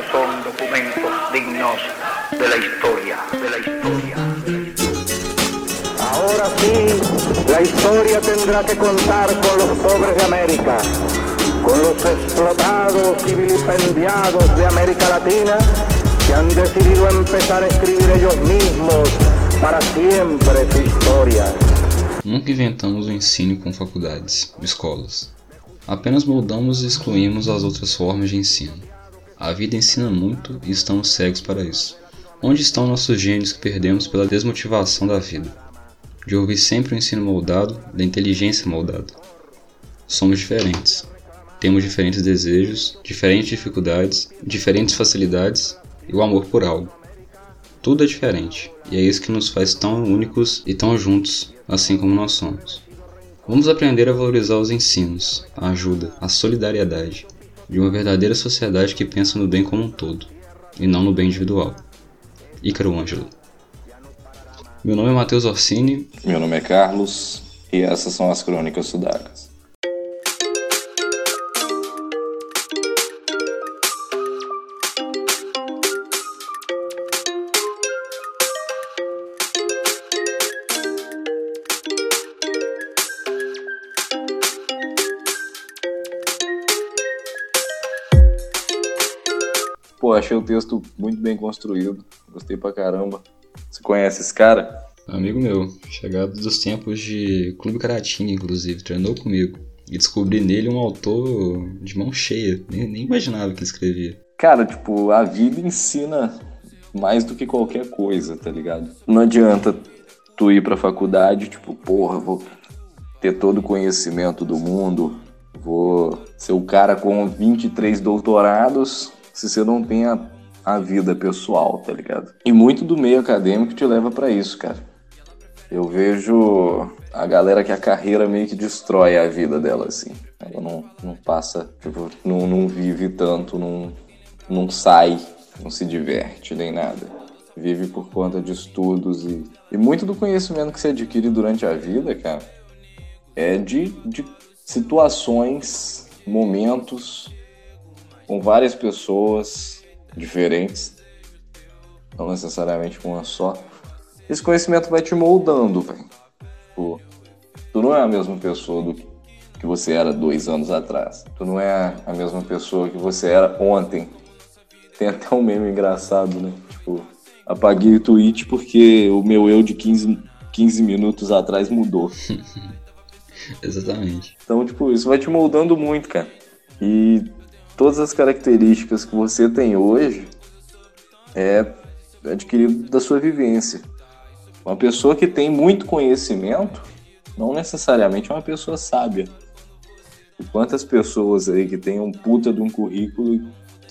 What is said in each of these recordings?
Estos son documentos dignos de la historia, de la historia. Ahora sí, la historia tendrá que contar con los pobres de América, con los explotados y vilipendiados de América Latina que han decidido empezar a escribir ellos mismos para siempre su historia. Nunca inventamos o ensino com faculdades, escolas. Apenas moldamos e excluímos as outras formas de ensino. A vida ensina muito e estamos cegos para isso. Onde estão nossos gênios que perdemos pela desmotivação da vida? De ouvir sempre o ensino moldado, da inteligência moldada. Somos diferentes. Temos diferentes desejos, diferentes dificuldades, diferentes facilidades e o amor por algo. Tudo é diferente, e é isso que nos faz tão únicos e tão juntos, assim como nós somos. Vamos aprender a valorizar os ensinos, a ajuda, a solidariedade, de uma verdadeira sociedade que pensa no bem como um todo, e não no bem individual. Ícaro Ângelo. Meu nome é Matheus Orsini. Meu nome é Carlos, e essas são as Crônicas Sudacas. Achei o texto muito bem construído. Gostei pra caramba. Você conhece esse cara? Amigo meu, chegado dos tempos de Clube Caratinga, inclusive, treinou comigo. E descobri nele um autor de mão cheia. Nem, nem imaginava que escrevia. Cara, tipo, a vida ensina mais do que qualquer coisa, tá ligado? Não adianta tu ir pra faculdade, tipo, porra, vou ter todo o conhecimento do mundo, vou ser o cara com 23 doutorados, se você não tem a, a vida pessoal, tá ligado? E muito do meio acadêmico te leva para isso, cara. Eu vejo a galera que a carreira meio que destrói a vida dela, assim. Ela não, não passa, tipo, não, não vive tanto, não, não sai, não se diverte nem nada. Vive por conta de estudos e, e muito do conhecimento que você adquire durante a vida, cara, é de, de situações, momentos com várias pessoas diferentes, não necessariamente com uma só. Esse conhecimento vai te moldando, velho. Tipo, tu não é a mesma pessoa do que você era dois anos atrás. Tu não é a mesma pessoa que você era ontem. Tem até um meme engraçado, né? Tipo, apaguei o tweet porque o meu eu de 15, 15 minutos atrás mudou. Exatamente. Então, tipo, isso vai te moldando muito, cara. E todas as características que você tem hoje é adquirido da sua vivência. Uma pessoa que tem muito conhecimento não necessariamente é uma pessoa sábia. E quantas pessoas aí que tem um puta de um currículo e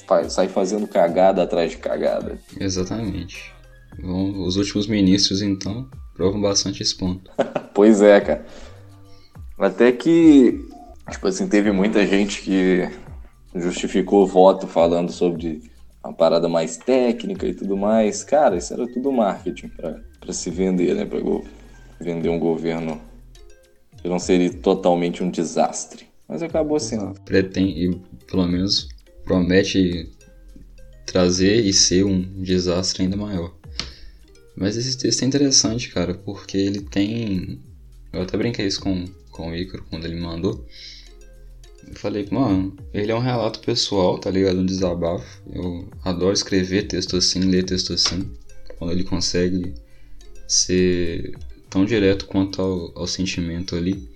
faz, sai fazendo cagada atrás de cagada? Exatamente. Bom, os últimos ministros, então, provam bastante esse ponto. pois é, cara. Até que, tipo assim, teve muita gente que justificou o voto falando sobre uma parada mais técnica e tudo mais. Cara, isso era tudo marketing para se vender, né? Pra vender um governo que não seria totalmente um desastre. Mas acabou sendo. Pretende, pelo menos, promete trazer e ser um desastre ainda maior. Mas esse texto é interessante, cara, porque ele tem. Eu até brinquei isso com, com o Ícaro quando ele mandou. Falei, mano, ele é um relato pessoal, tá ligado? Um desabafo. Eu adoro escrever texto assim, ler texto assim. Quando ele consegue ser tão direto quanto ao, ao sentimento ali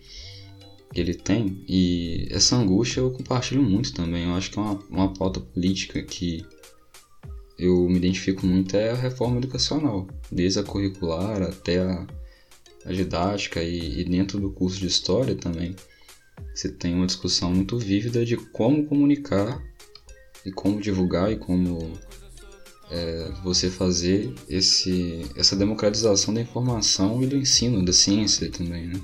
que ele tem. E essa angústia eu compartilho muito também. Eu acho que é uma, uma pauta política que eu me identifico muito é a reforma educacional, desde a curricular até a, a didática e, e dentro do curso de história também você tem uma discussão muito vívida de como comunicar e como divulgar e como é, você fazer esse, essa democratização da informação e do ensino, da ciência também, né?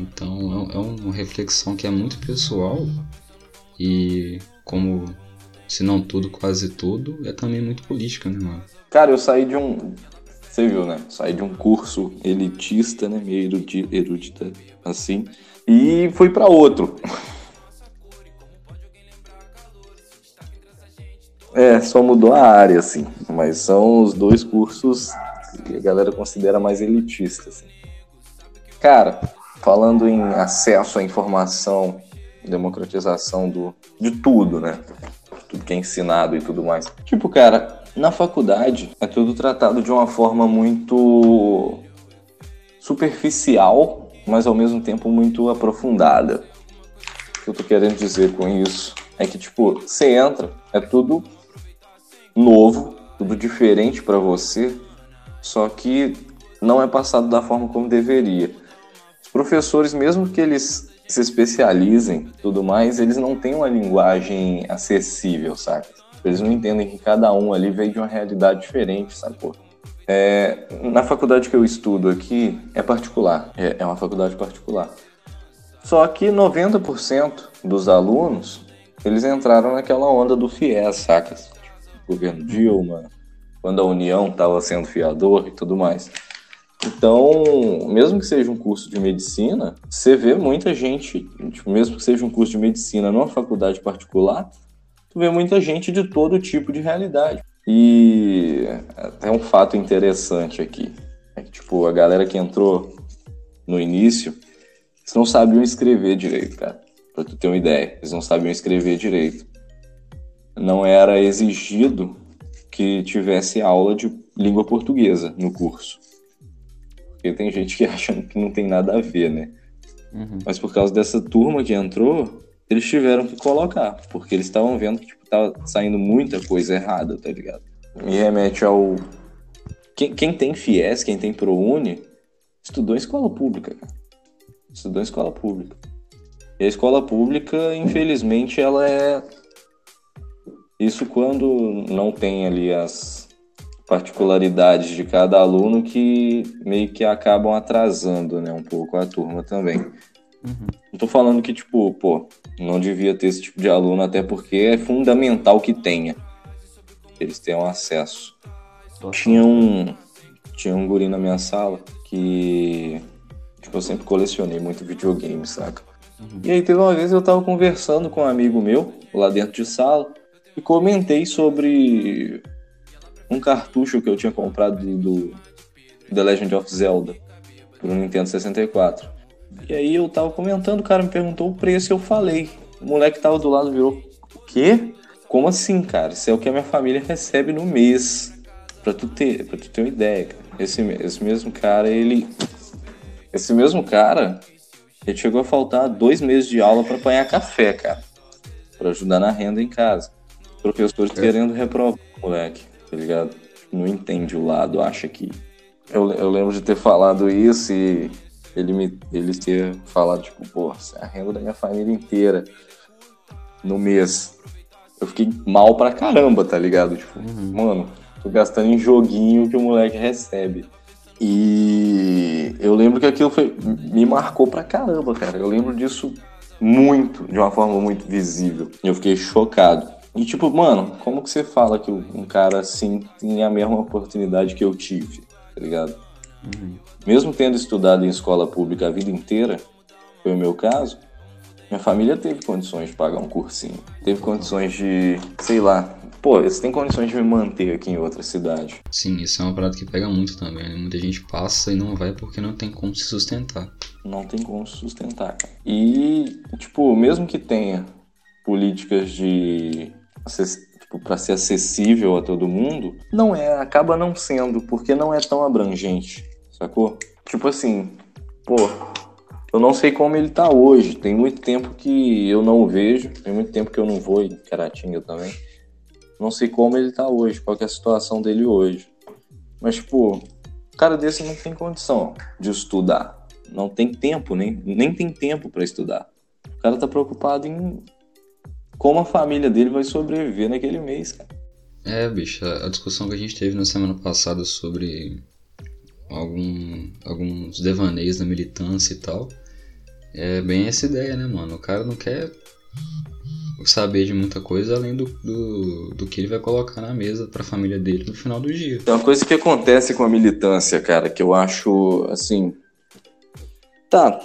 Então é, é uma reflexão que é muito pessoal e como se não tudo, quase tudo, é também muito política, né, mano? Cara, eu saí de um. Você viu, né? Saí de um curso elitista, né? Meio erudita, assim e fui para outro. É, só mudou a área, assim. Mas são os dois cursos que a galera considera mais elitistas. Assim. Cara, falando em acesso à informação, democratização do, de tudo, né? Tudo que é ensinado e tudo mais. Tipo, cara, na faculdade é tudo tratado de uma forma muito superficial, mas ao mesmo tempo muito aprofundada. O que eu tô querendo dizer com isso é que, tipo, você entra, é tudo novo, tudo diferente para você, só que não é passado da forma como deveria. Os professores, mesmo que eles se especializem tudo mais, eles não têm uma linguagem acessível, sabe? Eles não entendem que cada um ali veio de uma realidade diferente, sacou? É, na faculdade que eu estudo aqui é particular, é, é uma faculdade particular. Só que 90% dos alunos, eles entraram naquela onda do FIES, sacas? governo Dilma, quando a União estava sendo fiador e tudo mais. Então, mesmo que seja um curso de medicina, você vê muita gente, tipo, mesmo que seja um curso de medicina numa faculdade particular, tu vê muita gente de todo tipo de realidade. E até um fato interessante aqui, é que, tipo, a galera que entrou no início, eles não sabiam escrever direito, cara. Pra tu ter uma ideia, eles não sabiam escrever direito não era exigido que tivesse aula de língua portuguesa no curso. Porque tem gente que acha que não tem nada a ver, né? Uhum. Mas por causa dessa turma que entrou, eles tiveram que colocar, porque eles estavam vendo que tava saindo muita coisa errada, tá ligado? Me remete ao. Quem, quem tem FIES, quem tem ProUni, estudou em escola pública, cara. Estudou em escola pública. E a escola pública, infelizmente, ela é isso quando não tem ali as particularidades de cada aluno que meio que acabam atrasando, né, um pouco a turma também. Uhum. Não tô falando que, tipo, pô, não devia ter esse tipo de aluno, até porque é fundamental que tenha. Eles tenham acesso. Tinha um, tinha um guri na minha sala que, tipo, eu sempre colecionei muito videogame, saca? Uhum. E aí teve uma vez eu tava conversando com um amigo meu, lá dentro de sala, e comentei sobre um cartucho que eu tinha comprado do The Legend of Zelda pro Nintendo 64. E aí eu tava comentando, o cara me perguntou o preço e eu falei. O moleque tava do lado virou: O quê? Como assim, cara? Isso é o que a minha família recebe no mês. Pra tu ter, pra tu ter uma ideia, cara. Esse, esse mesmo cara, ele. Esse mesmo cara, ele chegou a faltar dois meses de aula para apanhar café, cara. para ajudar na renda em casa professores é. querendo reprovar o moleque, tá ligado? Não entende o lado, acha que. Eu, eu lembro de ter falado isso e ele me ele ter falado, tipo, pô, é a renda da minha família inteira no mês. Eu fiquei mal pra caramba, tá ligado? Tipo, uhum. mano, tô gastando em joguinho que o moleque recebe. E eu lembro que aquilo foi, me marcou pra caramba, cara. Eu lembro disso muito, de uma forma muito visível. E eu fiquei chocado. E tipo, mano, como que você fala que um cara assim tem a mesma oportunidade que eu tive, tá ligado? Uhum. Mesmo tendo estudado em escola pública a vida inteira, foi o meu caso, minha família teve condições de pagar um cursinho. Teve condições de, sei lá, pô, eles têm condições de me manter aqui em outra cidade. Sim, isso é uma parada que pega muito também, né? Muita gente passa e não vai porque não tem como se sustentar. Não tem como se sustentar. E, tipo, mesmo que tenha políticas de para ser acessível a todo mundo, não é, acaba não sendo, porque não é tão abrangente, sacou? Tipo assim, pô, eu não sei como ele tá hoje, tem muito tempo que eu não o vejo, tem muito tempo que eu não vou em Caratinga também. Não sei como ele tá hoje, qual é a situação dele hoje. Mas, tipo, o cara desse não tem condição de estudar. Não tem tempo, nem, nem tem tempo para estudar. O cara tá preocupado em como a família dele vai sobreviver naquele mês, cara. É, bicho, a discussão que a gente teve na semana passada sobre algum, alguns devaneios da militância e tal, é bem essa ideia, né, mano? O cara não quer saber de muita coisa além do, do, do que ele vai colocar na mesa para a família dele no final do dia. É uma coisa que acontece com a militância, cara, que eu acho assim. Tá,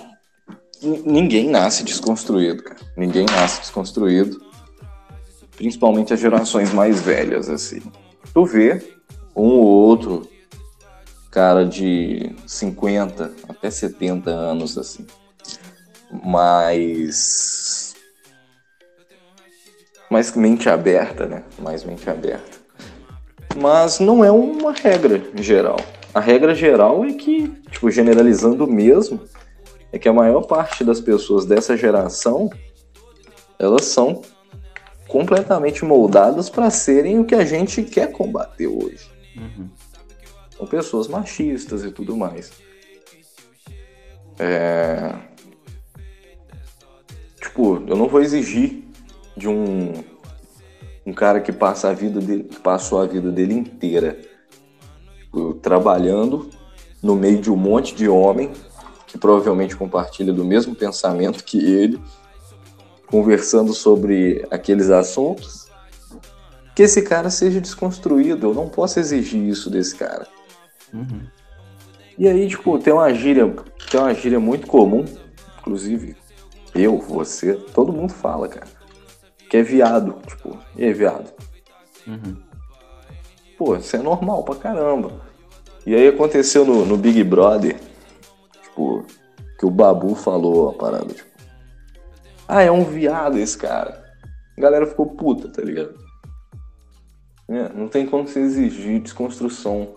ninguém nasce desconstruído, cara. Ninguém nasce desconstruído. principalmente as gerações mais velhas, assim. Tu vê um ou outro cara de 50 até 70 anos, assim. Mas. Mais mente aberta, né? Mais mente aberta. Mas não é uma regra geral. A regra geral é que, tipo, generalizando mesmo, é que a maior parte das pessoas dessa geração elas são completamente moldadas para serem o que a gente quer combater hoje. Uhum. São pessoas machistas e tudo mais. É... Tipo, eu não vou exigir de um, um cara que passa a vida dele, que passou a vida dele inteira tipo, trabalhando no meio de um monte de homem que provavelmente compartilha do mesmo pensamento que ele conversando sobre aqueles assuntos, que esse cara seja desconstruído. Eu não posso exigir isso desse cara. Uhum. E aí, tipo, tem uma gíria, tem uma gíria muito comum, inclusive eu, você, todo mundo fala, cara. Que é viado, tipo, e é viado? Uhum. Pô, isso é normal pra caramba. E aí aconteceu no, no Big Brother, tipo, que o Babu falou a parada, tipo, ah, é um viado esse cara. A galera ficou puta, tá ligado? É, não tem como você exigir desconstrução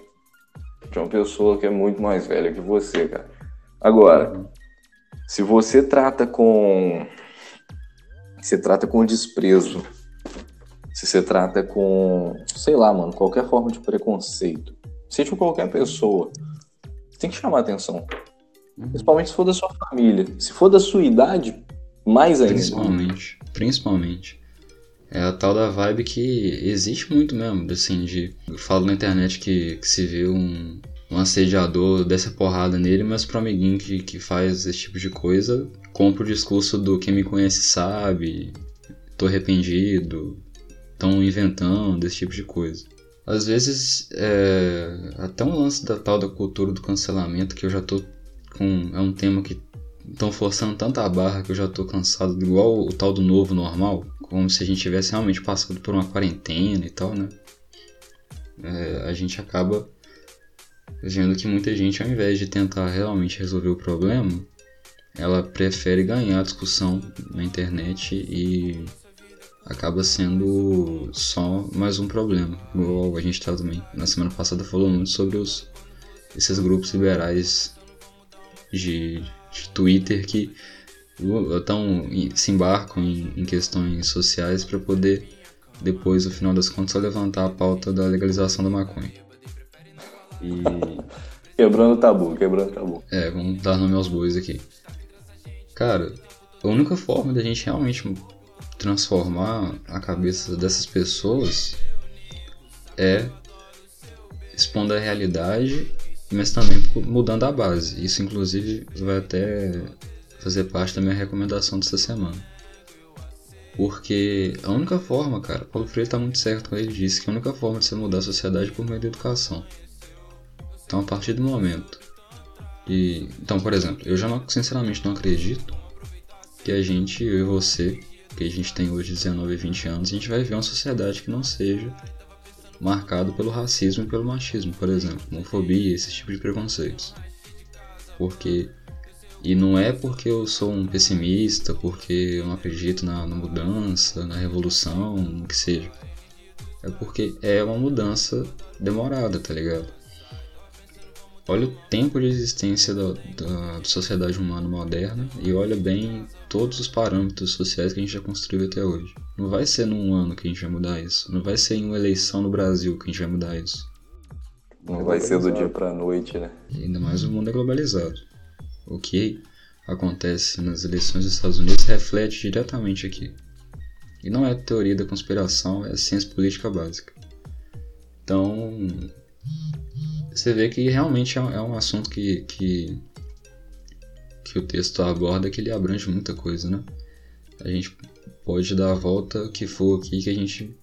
de uma pessoa que é muito mais velha que você, cara. Agora, se você trata com. Se trata com desprezo, se você trata com, sei lá, mano, qualquer forma de preconceito, seja qualquer pessoa, tem que chamar atenção. Uhum. Principalmente se for da sua família. Se for da sua idade, mais ainda. Principalmente. Principalmente. É a tal da vibe que existe muito mesmo, assim, de. Eu falo na internet que, que se vê um, um assediador dessa porrada nele, mas pro amiguinho que, que faz esse tipo de coisa, compra o discurso do quem me conhece sabe, tô arrependido, estão inventando, esse tipo de coisa. Às vezes, é, até um lance da tal da cultura do cancelamento, que eu já tô com. É um tema que estão forçando tanta barra que eu já tô cansado, igual o tal do novo normal, como se a gente tivesse realmente passado por uma quarentena e tal, né? É, a gente acaba vendo que muita gente, ao invés de tentar realmente resolver o problema, ela prefere ganhar a discussão na internet e acaba sendo só mais um problema. Igual a gente tá também, na semana passada falou muito sobre os, esses grupos liberais de de Twitter que tão, se embarcam em, em questões sociais para poder depois, no final das contas, só levantar a pauta da legalização da maconha. E... Quebrando tabu, quebrando tabu. É, vamos dar nome aos bois aqui. Cara, a única forma da gente realmente transformar a cabeça dessas pessoas é expondo a realidade mas também mudando a base. Isso, inclusive, vai até fazer parte da minha recomendação dessa semana. Porque a única forma, cara, Paulo Freire está muito certo quando ele disse que a única forma de você mudar a sociedade é por meio da educação. Então, a partir do momento. E, então, por exemplo, eu já não, sinceramente não acredito que a gente, eu e você, que a gente tem hoje 19 e 20 anos, a gente vai ver uma sociedade que não seja marcado pelo racismo e pelo machismo, por exemplo, homofobia, esse tipo de preconceitos. Porque e não é porque eu sou um pessimista, porque eu não acredito na, na mudança, na revolução, no que seja. É porque é uma mudança demorada, tá ligado? Olha o tempo de existência da, da, da, sociedade humana moderna e olha bem todos os parâmetros sociais que a gente já construiu até hoje. Não vai ser num ano que a gente vai mudar isso. Não vai ser em uma eleição no Brasil que a gente vai mudar isso. Não vai ser do dia pra noite, né? E ainda mais o mundo é globalizado. O que acontece nas eleições dos Estados Unidos reflete diretamente aqui. E não é teoria da conspiração, é ciência política básica. Então, você vê que realmente é, é um assunto que, que, que o texto aborda, que ele abrange muita coisa, né? A gente pode dar a volta que for aqui, que a gente,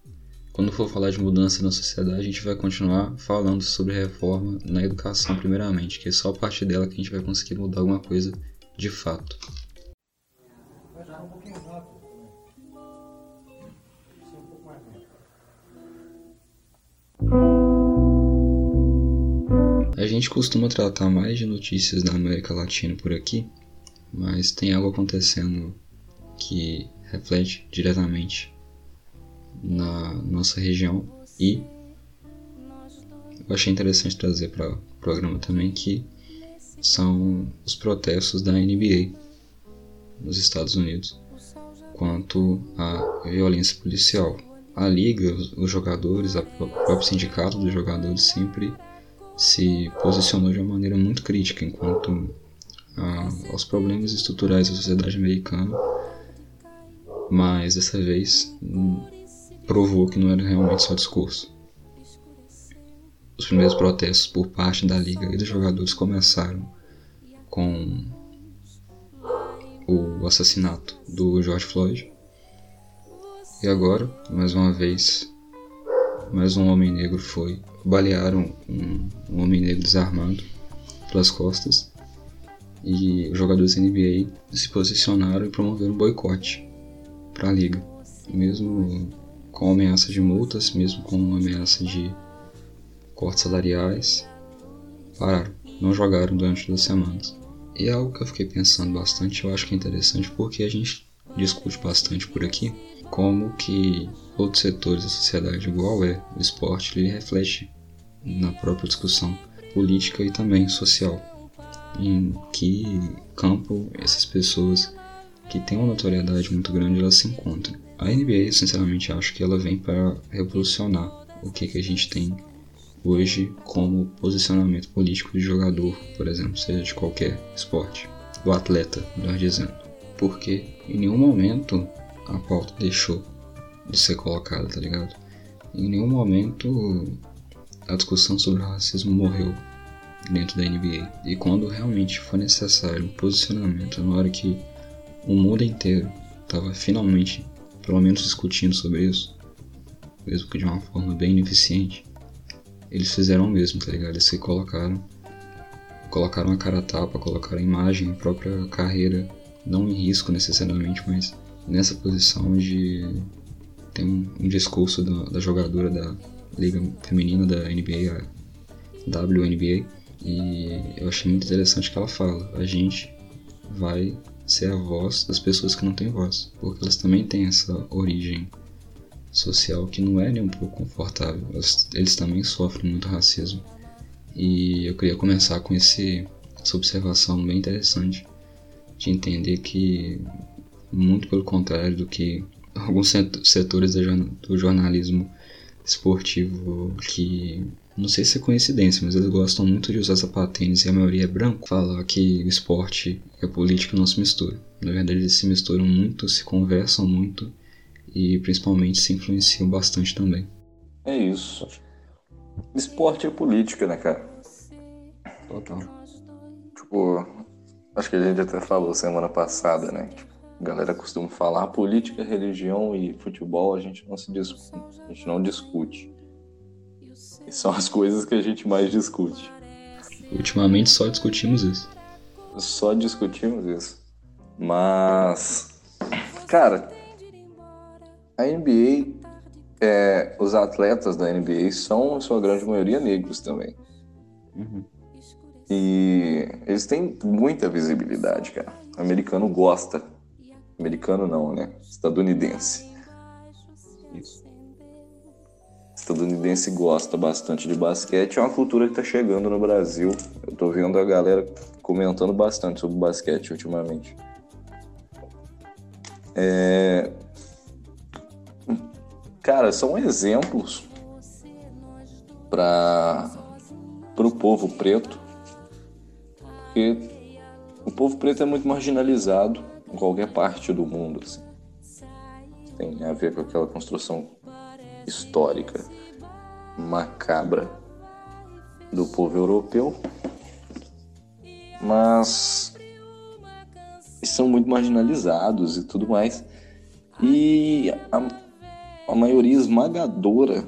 quando for falar de mudança na sociedade, a gente vai continuar falando sobre reforma na educação, primeiramente, que é só a partir dela que a gente vai conseguir mudar alguma coisa de fato. A gente costuma tratar mais de notícias da América Latina por aqui, mas tem algo acontecendo que reflete diretamente na nossa região e eu achei interessante trazer para o programa também que são os protestos da NBA nos Estados Unidos quanto à violência policial. A liga, os jogadores, o próprio sindicato dos jogadores sempre se posicionou de uma maneira muito crítica enquanto a, aos problemas estruturais da sociedade americana, mas dessa vez hum, provou que não era realmente só discurso. Os primeiros protestos por parte da liga e dos jogadores começaram com o assassinato do George Floyd. E agora, mais uma vez, mais um homem negro foi. Balearam um, um homem negro desarmado pelas costas. E os jogadores da NBA se posicionaram e promoveram um boicote para a liga, mesmo com ameaça de multas, mesmo com ameaça de cortes salariais, pararam, não jogaram durante duas semanas. E é algo que eu fiquei pensando bastante, eu acho que é interessante porque a gente discute bastante por aqui como que outros setores da sociedade, igual é o esporte, ele reflete na própria discussão política e também social. Em que campo essas pessoas que têm uma notoriedade muito grande elas se encontram. A NBA, sinceramente, acho que ela vem para revolucionar o que, que a gente tem hoje como posicionamento político de jogador, por exemplo, seja de qualquer esporte, do atleta, melhor dizendo. Porque em nenhum momento a pauta deixou de ser colocada, tá ligado? Em nenhum momento a discussão sobre o racismo morreu dentro da NBA. E quando realmente foi necessário um posicionamento, na hora que o mundo inteiro estava finalmente, pelo menos, discutindo sobre isso, mesmo que de uma forma bem ineficiente, eles fizeram o mesmo, tá ligado? Eles se colocaram, colocaram a cara a tapa, colocaram a imagem, a própria carreira, não em risco necessariamente, mas nessa posição de ter um, um discurso da, da, jogadora da liga feminina da NBA, a WNBA, e eu achei muito interessante que ela fala, a gente vai ser a voz das pessoas que não têm voz, porque elas também têm essa origem social que não é nem um pouco confortável. Eles, eles também sofrem muito racismo. E eu queria começar com esse, essa observação bem interessante de entender que, muito pelo contrário do que alguns setores do jornalismo esportivo que não sei se é coincidência, mas eles gostam muito de usar sapatênis e a maioria é branco, falar que o esporte e a política não se misturam. Na verdade, eles se misturam muito, se conversam muito e principalmente se influenciam bastante também. É isso. Esporte é política, né, cara? Total. Tipo, acho que a gente até falou semana passada, né? Tipo, a galera costuma falar política, religião e futebol a gente não se discute, a gente não discute. E são as coisas que a gente mais discute. Ultimamente só discutimos isso. Só discutimos isso. Mas, cara, a NBA, é, os atletas da NBA são, em sua grande maioria, negros também. Uhum. E eles têm muita visibilidade, cara. O americano gosta. Americano não, né? Estadunidense. Isso. Estadunidense gosta bastante de basquete. É uma cultura que tá chegando no Brasil. Eu tô vendo a galera comentando bastante sobre basquete ultimamente. É, Cara, são exemplos para o povo preto, porque o povo preto é muito marginalizado em qualquer parte do mundo. Assim. Tem a ver com aquela construção histórica macabra do povo europeu, mas são muito marginalizados e tudo mais. E a, a maioria esmagadora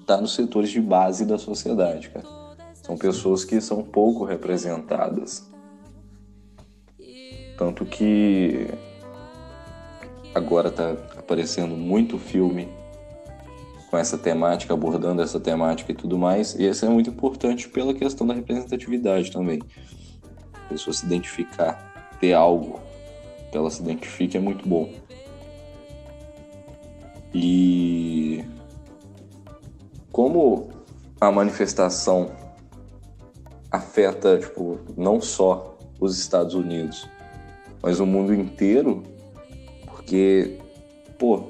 está nos setores de base da sociedade, cara. São pessoas que são pouco representadas. Tanto que agora tá aparecendo muito filme com essa temática, abordando essa temática e tudo mais. E isso é muito importante pela questão da representatividade também. A pessoa se identificar, ter algo que ela se identifique é muito bom. E como a manifestação afeta, tipo, não só os Estados Unidos, mas o mundo inteiro, porque, pô,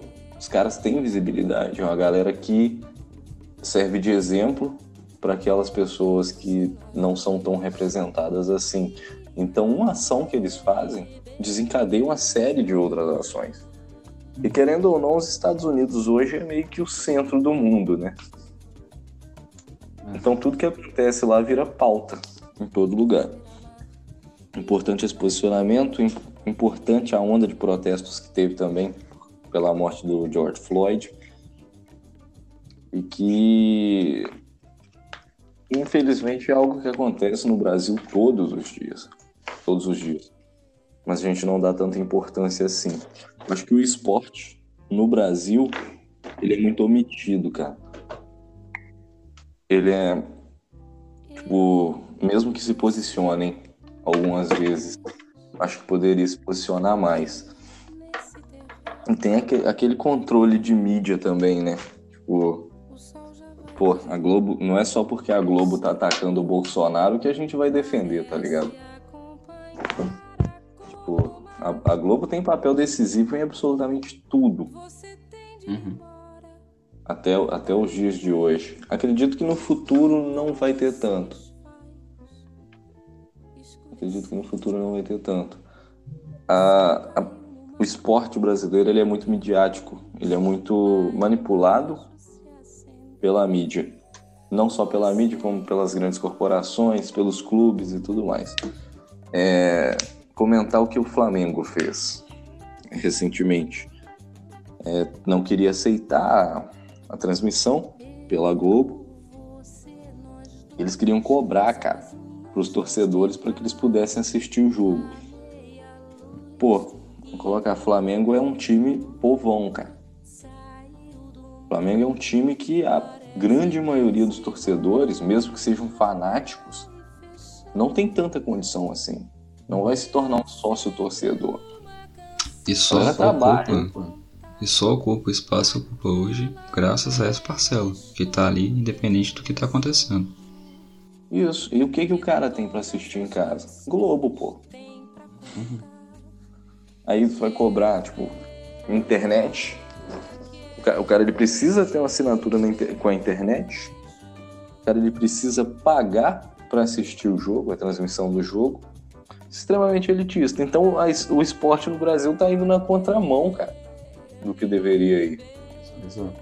os caras têm visibilidade, é uma galera que serve de exemplo para aquelas pessoas que não são tão representadas assim. Então, uma ação que eles fazem desencadeia uma série de outras ações. E querendo ou não, os Estados Unidos hoje é meio que o centro do mundo, né? Então tudo que acontece lá vira pauta em todo lugar. Importante esse posicionamento, importante a onda de protestos que teve também pela morte do George Floyd. E que infelizmente é algo que acontece no Brasil todos os dias. Todos os dias. Mas a gente não dá tanta importância assim. Acho que o esporte no Brasil ele é muito omitido, cara ele é tipo, mesmo que se posicionem algumas vezes, acho que poderia se posicionar mais. Tem aquele controle de mídia também, né? Tipo, pô, a Globo, não é só porque a Globo tá atacando o Bolsonaro que a gente vai defender, tá ligado? Tipo, a, a Globo tem papel decisivo em absolutamente tudo. Uhum até, até os dias de hoje. Acredito que no futuro não vai ter tanto. Acredito que no futuro não vai ter tanto. A, a, esporte brasileiro ele é muito midiático, ele é muito manipulado pela mídia. Não só pela mídia, como pelas grandes corporações, pelos clubes e tudo mais. É, comentar o que o Flamengo fez recentemente. É, não queria aceitar a transmissão pela Globo. Eles queriam cobrar, cara, para os torcedores para que eles pudessem assistir o jogo. Pô, colocar Flamengo é um time povão, cara. Flamengo é um time que a grande maioria dos torcedores, mesmo que sejam fanáticos, não tem tanta condição assim. Não vai se tornar um sócio torcedor. E só trabalho. E só ocupa o espaço que ocupa hoje graças a essa parcela, que está ali independente do que está acontecendo. Isso. E o que, que o cara tem para assistir em casa? Globo, pô. Uhum. Aí vai cobrar, tipo, internet. O cara, o cara, ele precisa ter uma assinatura com a internet. O cara ele precisa pagar para assistir o jogo, a transmissão do jogo. Extremamente elitista. Então a, o esporte no Brasil tá indo na contramão, cara do que deveria ir. Exato.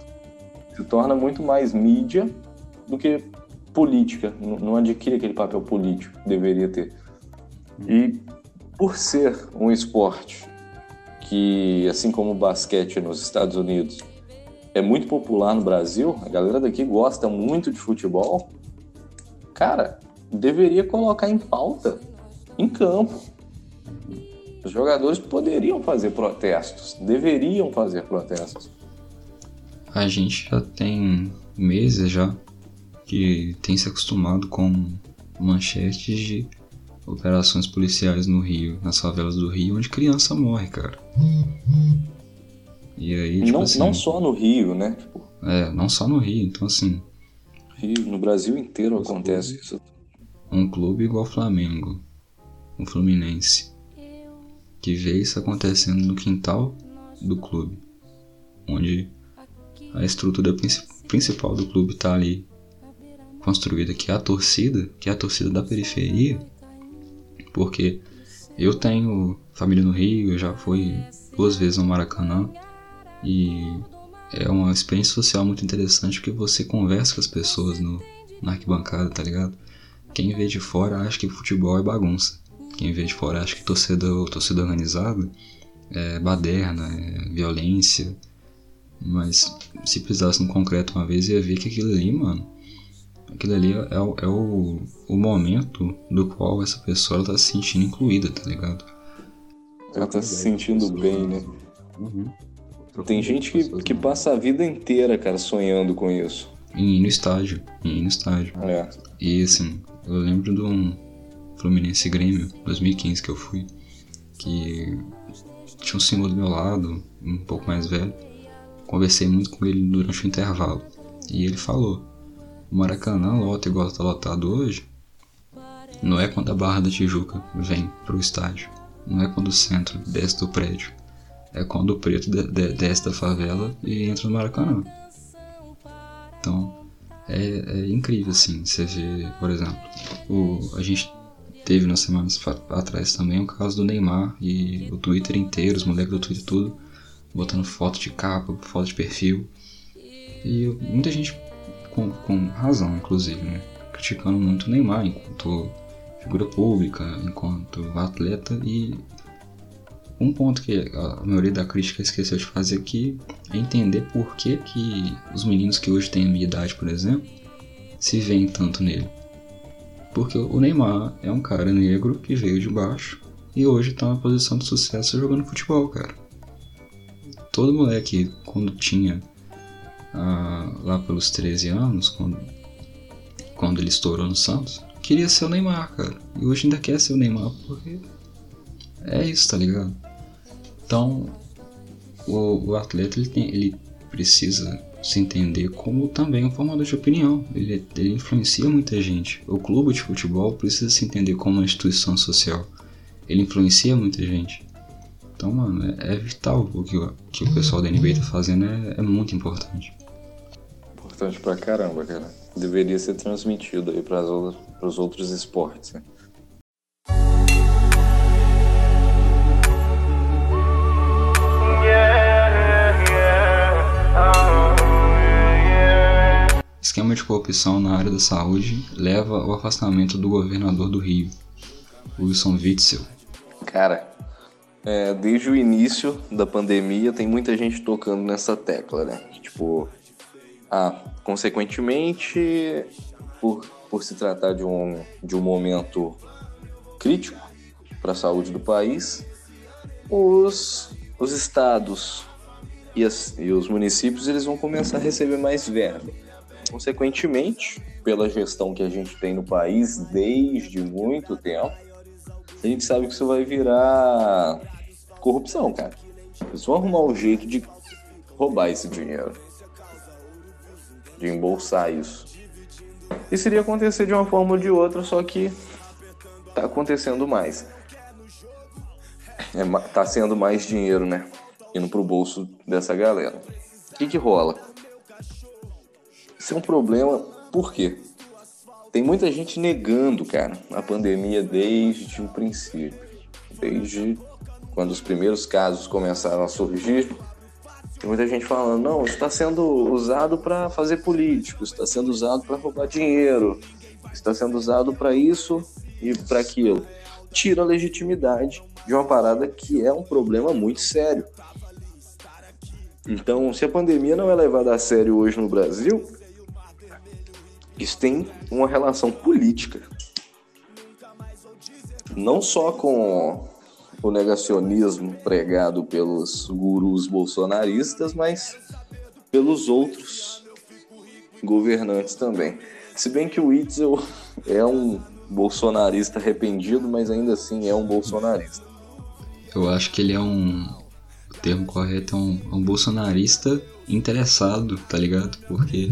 Se torna muito mais mídia do que política. Não adquire aquele papel político que deveria ter. E por ser um esporte que, assim como o basquete nos Estados Unidos, é muito popular no Brasil, a galera daqui gosta muito de futebol, cara, deveria colocar em pauta, em campo. Os jogadores poderiam fazer protestos, deveriam fazer protestos. A gente já tem meses já que tem se acostumado com manchetes de operações policiais no Rio, nas favelas do Rio, onde criança morre, cara. E aí, tipo não, assim, não só no Rio, né? Tipo, é, não só no Rio, então assim. Rio, no Brasil inteiro acontece isso. Um clube igual Flamengo, o Fluminense, que vê isso acontecendo no quintal do clube, onde a estrutura principal do clube está ali construída, que é a torcida, que é a torcida da periferia, porque eu tenho família no Rio, eu já fui duas vezes no Maracanã e é uma experiência social muito interessante porque você conversa com as pessoas no, na arquibancada, tá ligado? Quem vê de fora acha que futebol é bagunça. Quem vê de fora acha que torcida, torcida organizada é baderna, é violência. Mas se precisasse no concreto uma vez, ia ver que aquilo ali, mano. Aquilo ali é, é o, o momento do qual essa pessoa tá se sentindo incluída, tá ligado? Ela tá se sentindo bem, né? Uhum. Tem gente que, que passa a vida inteira, cara, sonhando com isso. Em ir no estádio. Em ir no estádio. É. E assim, eu lembro de um Fluminense Grêmio, 2015 que eu fui, que tinha um senhor do meu lado, um pouco mais velho. Conversei muito com ele durante o intervalo. E ele falou: o Maracanã lota igual tá lotado hoje. Não é quando a Barra da Tijuca vem pro estádio. Não é quando o centro desce do prédio. É quando o preto de, de, desce da favela e entra no Maracanã. Então, é, é incrível assim. Você vê, por exemplo, o, a gente teve nas semanas atrás também o caso do Neymar e o Twitter inteiro, os moleques do Twitter tudo, botando foto de capa, foto de perfil. E muita gente, com, com razão, inclusive, né? criticando muito o Neymar enquanto figura pública, enquanto atleta. E um ponto que a maioria da crítica esqueceu de fazer aqui é entender por que, que os meninos que hoje têm a minha idade, por exemplo, se veem tanto nele. Porque o Neymar é um cara negro que veio de baixo e hoje está numa posição de sucesso jogando futebol, cara. Todo moleque, quando tinha ah, lá pelos 13 anos, quando, quando ele estourou no Santos, queria ser o Neymar, cara. E hoje ainda quer ser o Neymar porque é isso, tá ligado? Então, o, o atleta ele, tem, ele precisa se entender como também um formador de opinião. Ele, ele influencia muita gente. O clube de futebol precisa se entender como uma instituição social. Ele influencia muita gente. Então, mano, é, é vital o que, o que o pessoal da NBA tá fazendo, é, é muito importante. Importante pra caramba, cara. Deveria ser transmitido aí para os outros esportes, né? Esquema de corrupção na área da saúde leva ao afastamento do governador do Rio, Wilson Witzel. Cara, é, desde o início da pandemia tem muita gente tocando nessa tecla, né? Tipo, ah, consequentemente, por, por se tratar de um, de um momento crítico para a saúde do país, os, os estados e, as, e os municípios eles vão começar a receber mais verba. Consequentemente, pela gestão que a gente tem no país desde muito tempo, a gente sabe que isso vai virar corrupção, cara. Eles vão arrumar um jeito de roubar esse dinheiro, de embolsar isso. Isso iria acontecer de uma forma ou de outra, só que tá acontecendo mais. É, tá sendo mais dinheiro, né? Indo pro bolso dessa galera. O que que rola? Isso é um problema, por quê? Tem muita gente negando, cara, a pandemia desde o princípio. Desde quando os primeiros casos começaram a surgir, tem muita gente falando: não, está sendo usado para fazer político, está sendo usado para roubar dinheiro, está sendo usado para isso e para aquilo. Tira a legitimidade de uma parada que é um problema muito sério. Então, se a pandemia não é levada a sério hoje no Brasil, isso tem uma relação política. Não só com o negacionismo pregado pelos gurus bolsonaristas, mas pelos outros governantes também. Se bem que o Itzel é um bolsonarista arrependido, mas ainda assim é um bolsonarista. Eu acho que ele é um. O termo correto é um, um bolsonarista interessado, tá ligado? Porque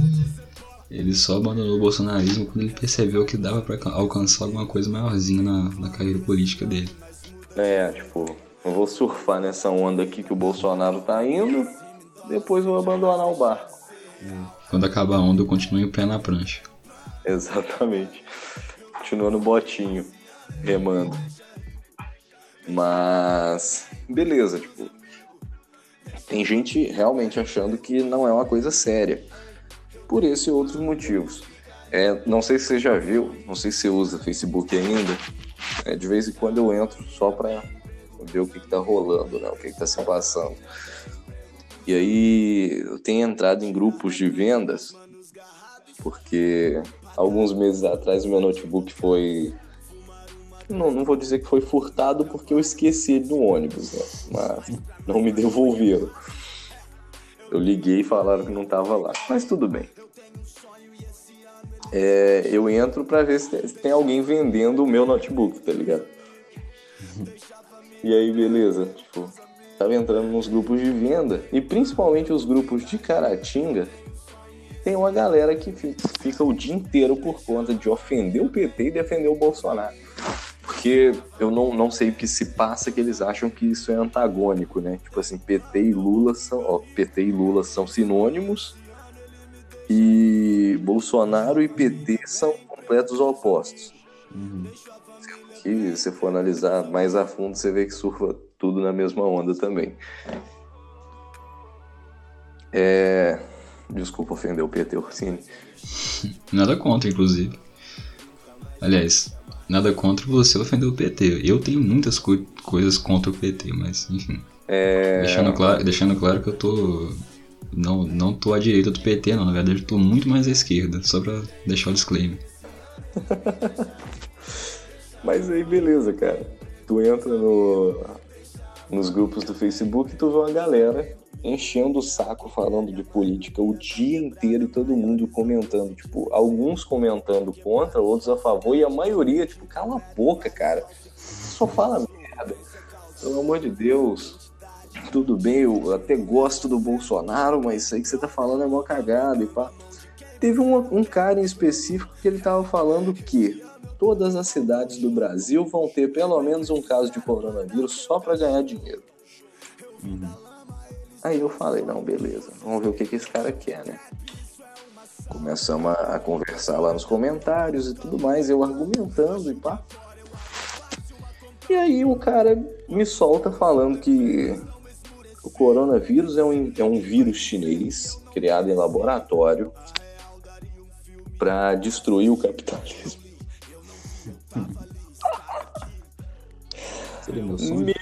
ele só abandonou o bolsonarismo quando ele percebeu que dava para alcançar alguma coisa maiorzinha na, na carreira política dele. É, tipo, eu vou surfar nessa onda aqui que o Bolsonaro tá indo, depois vou abandonar o barco. Quando acabar a onda, eu continuo em pé na prancha. Exatamente. Continua no botinho, remando. Mas, beleza, tipo, tem gente realmente achando que não é uma coisa séria por esse e outros motivos. É, não sei se você já viu, não sei se você usa Facebook ainda. É, de vez em quando eu entro só para ver o que, está rolando, né? o que está se passando. E aí eu tenho entrado em grupos de vendas, porque alguns meses atrás o meu notebook foi. Não, não vou dizer que foi furtado porque eu esqueci ele no ônibus, né? mas não me devolveram. Eu liguei e falaram que não tava lá. Mas tudo bem. É, eu entro pra ver se tem alguém vendendo o meu notebook, tá ligado? E aí, beleza. Tipo, tava entrando nos grupos de venda. E principalmente os grupos de Caratinga. Tem uma galera que fica o dia inteiro por conta de ofender o PT e defender o Bolsonaro. Porque eu não, não sei o que se passa que eles acham que isso é antagônico, né? Tipo assim, PT e Lula são, ó, PT e Lula são sinônimos e Bolsonaro e PT são completos opostos. Uhum. Que se for analisar mais a fundo, você vê que surfa tudo na mesma onda também. É... Desculpa ofender o PT Orsini. Nada contra, inclusive. Aliás, nada contra você ofender o PT. Eu tenho muitas co coisas contra o PT, mas enfim. É... Deixando, claro, deixando claro que eu tô. Não, não tô à direita do PT, não. Na verdade, eu tô muito mais à esquerda, só pra deixar o disclaimer. mas aí, beleza, cara. Tu entra no, nos grupos do Facebook e tu vê uma galera enchendo o saco falando de política o dia inteiro e todo mundo comentando, tipo, alguns comentando contra, outros a favor e a maioria, tipo, cala a boca, cara. Só fala merda. Pelo amor de Deus. Tudo bem, eu até gosto do Bolsonaro, mas isso aí que você tá falando é mó cagada e pá. Teve um, um cara em específico que ele tava falando que todas as cidades do Brasil vão ter pelo menos um caso de coronavírus só para ganhar dinheiro. Uhum. Aí eu falei, não, beleza, vamos ver o que, que esse cara quer, né? Começamos a, a conversar lá nos comentários e tudo mais, eu argumentando e pá. E aí o cara me solta falando que o coronavírus é um, é um vírus chinês criado em laboratório para destruir o capitalismo. Meu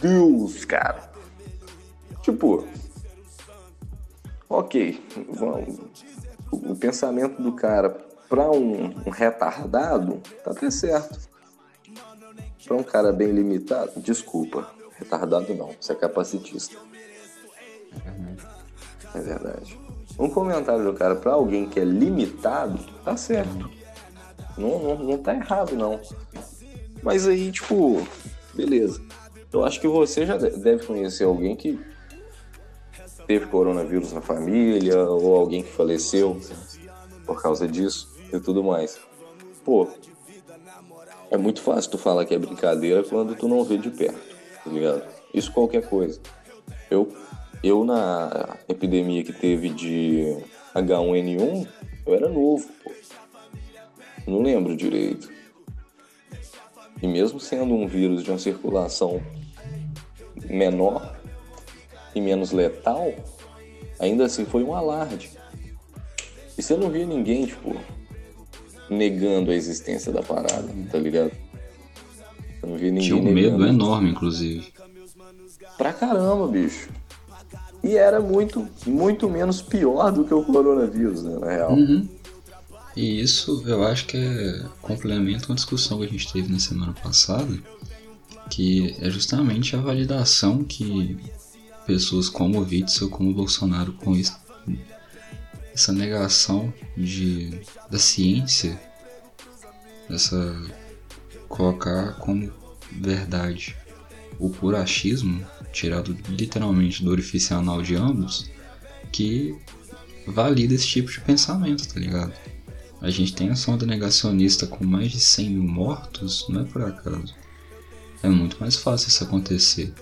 Deus, cara. Tipo, ok, vamos. O pensamento do cara para um, um, retardado tá até certo. Para um cara bem limitado, desculpa, retardado não, você é capacitista. É verdade. Um comentário do cara para alguém que é limitado tá certo. Não, não, não tá errado, não. Mas aí, tipo, beleza. Eu acho que você já deve conhecer alguém que teve coronavírus na família ou alguém que faleceu por causa disso e tudo mais. Pô, é muito fácil tu falar que é brincadeira quando tu não vê de perto, tá ligado? Isso qualquer coisa. Eu, eu na epidemia que teve de H1N1, eu era novo, pô. Não lembro direito. E mesmo sendo um vírus de uma circulação menor, e menos letal, ainda assim foi um alarde. E você não via ninguém, tipo, negando a existência da parada, tá ligado? Eu não via ninguém. Tinha um medo enorme, inclusive. Pra caramba, bicho. E era muito, muito menos pior do que o coronavírus, né, na real. Uhum. E isso eu acho que é complemento uma discussão que a gente teve na semana passada, que é justamente a validação que pessoas como o Witzel, como o Bolsonaro, com isso, essa negação de, da ciência, essa colocar como verdade o puro achismo, tirado literalmente do orifício anal de ambos, que valida esse tipo de pensamento, tá ligado? A gente tem a sonda negacionista com mais de 100 mil mortos, não é por acaso. É muito mais fácil isso acontecer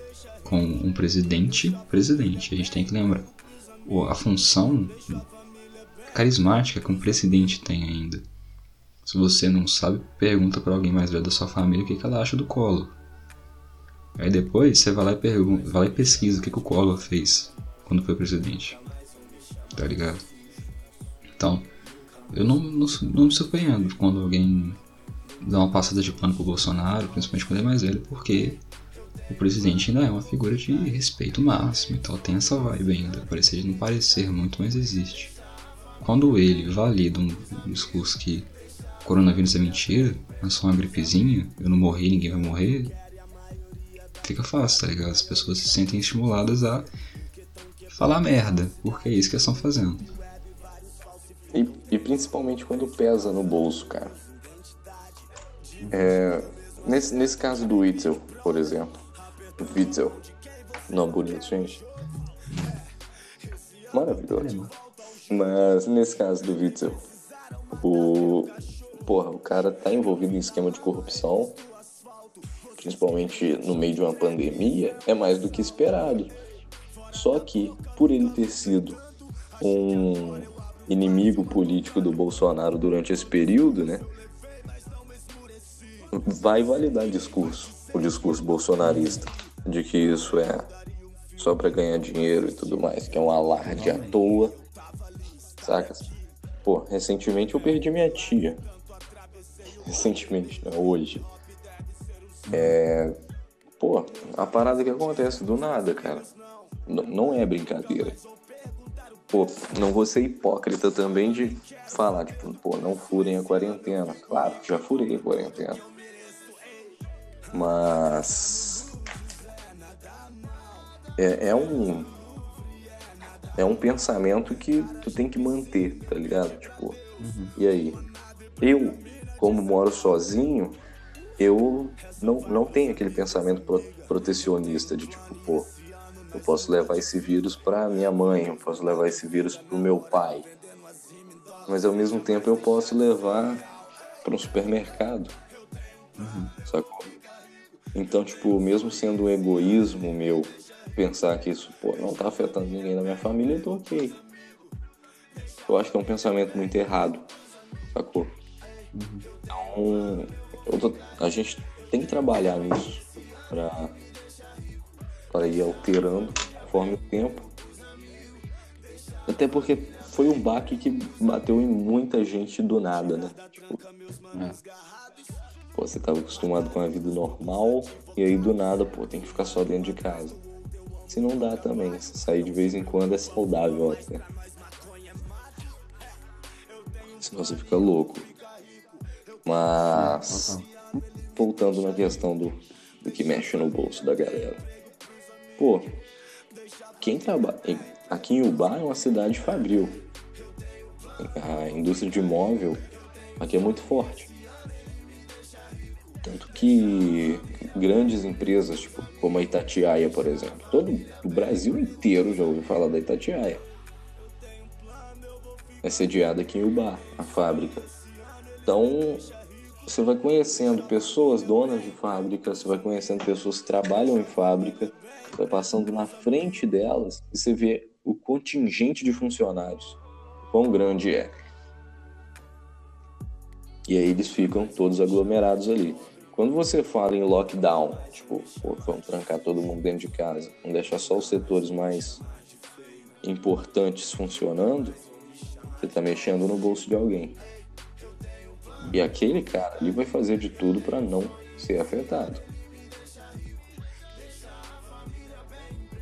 com um presidente, presidente, a gente tem que lembrar a função carismática que um presidente tem ainda. Se você não sabe, pergunta para alguém mais velho da sua família o que, que ela acha do Collor. Aí depois você vai lá e, pergunta, vai lá e pesquisa o que, que o Collor fez quando foi presidente. Tá ligado? Então, eu não, não, não me surpreendo quando alguém dá uma passada de pano pro Bolsonaro, principalmente quando é mais velho, porque o presidente ainda é uma figura de respeito máximo e tal, tem essa vibe ainda, parecer não parecer muito, mas existe. Quando ele valida um discurso que coronavírus é mentira, é só uma gripezinha, eu não morri, ninguém vai morrer, fica fácil, tá ligado? As pessoas se sentem estimuladas a falar merda, porque é isso que eles estão fazendo. E, e principalmente quando pesa no bolso, cara. É, nesse, nesse caso do Witzel, por exemplo. Witzel. Não bonito, gente. Maravilhoso. Mas nesse caso do Witzel, o. Porra, o cara tá envolvido em esquema de corrupção, principalmente no meio de uma pandemia, é mais do que esperado. Só que, por ele ter sido um inimigo político do Bolsonaro durante esse período, né? Vai validar discurso, o discurso bolsonarista, de que isso é só para ganhar dinheiro e tudo mais, que é um alarde à toa, saca? Pô, recentemente eu perdi minha tia. Recentemente, né? Hoje. É. Pô, a parada que acontece do nada, cara. N não é brincadeira. Pô, não vou ser hipócrita também de falar, tipo, pô, não furem a quarentena. Claro, já furei a quarentena. Mas. É, é um. É um pensamento que tu tem que manter, tá ligado? Tipo, uhum. e aí? Eu, como moro sozinho, eu não, não tenho aquele pensamento protecionista de tipo, pô, eu posso levar esse vírus para minha mãe, eu posso levar esse vírus para o meu pai. Mas ao mesmo tempo eu posso levar para um supermercado. Uhum. Sacou? Então, tipo, mesmo sendo um egoísmo meu pensar que isso pô, não tá afetando ninguém da minha família, eu tô ok. Eu acho que é um pensamento muito errado, sacou? Uhum. Então, tô, a gente tem que trabalhar nisso para ir alterando conforme o tempo. Até porque foi um baque que bateu em muita gente do nada, né? Tipo, pô, você tava acostumado com a vida normal e aí do nada, pô, tem que ficar só dentro de casa. Se não dá também, se sair de vez em quando é saudável até. Senão você fica louco. Mas voltando na questão do, do que mexe no bolso da galera. Pô, quem trabalha. Aqui em Ubá é uma cidade fabril. A indústria de móvel aqui é muito forte. Tanto que grandes empresas, tipo, como a Itatiaia, por exemplo, todo o Brasil inteiro já ouviu falar da Itatiaia. É sediada aqui em Ubá, a fábrica. Então, você vai conhecendo pessoas donas de fábrica, você vai conhecendo pessoas que trabalham em fábrica, vai passando na frente delas e você vê o contingente de funcionários, quão grande é. E aí eles ficam todos aglomerados ali. Quando você fala em lockdown, tipo, pô, vamos trancar todo mundo dentro de casa, vamos deixar só os setores mais importantes funcionando, você está mexendo no bolso de alguém. E aquele cara ali vai fazer de tudo para não ser afetado.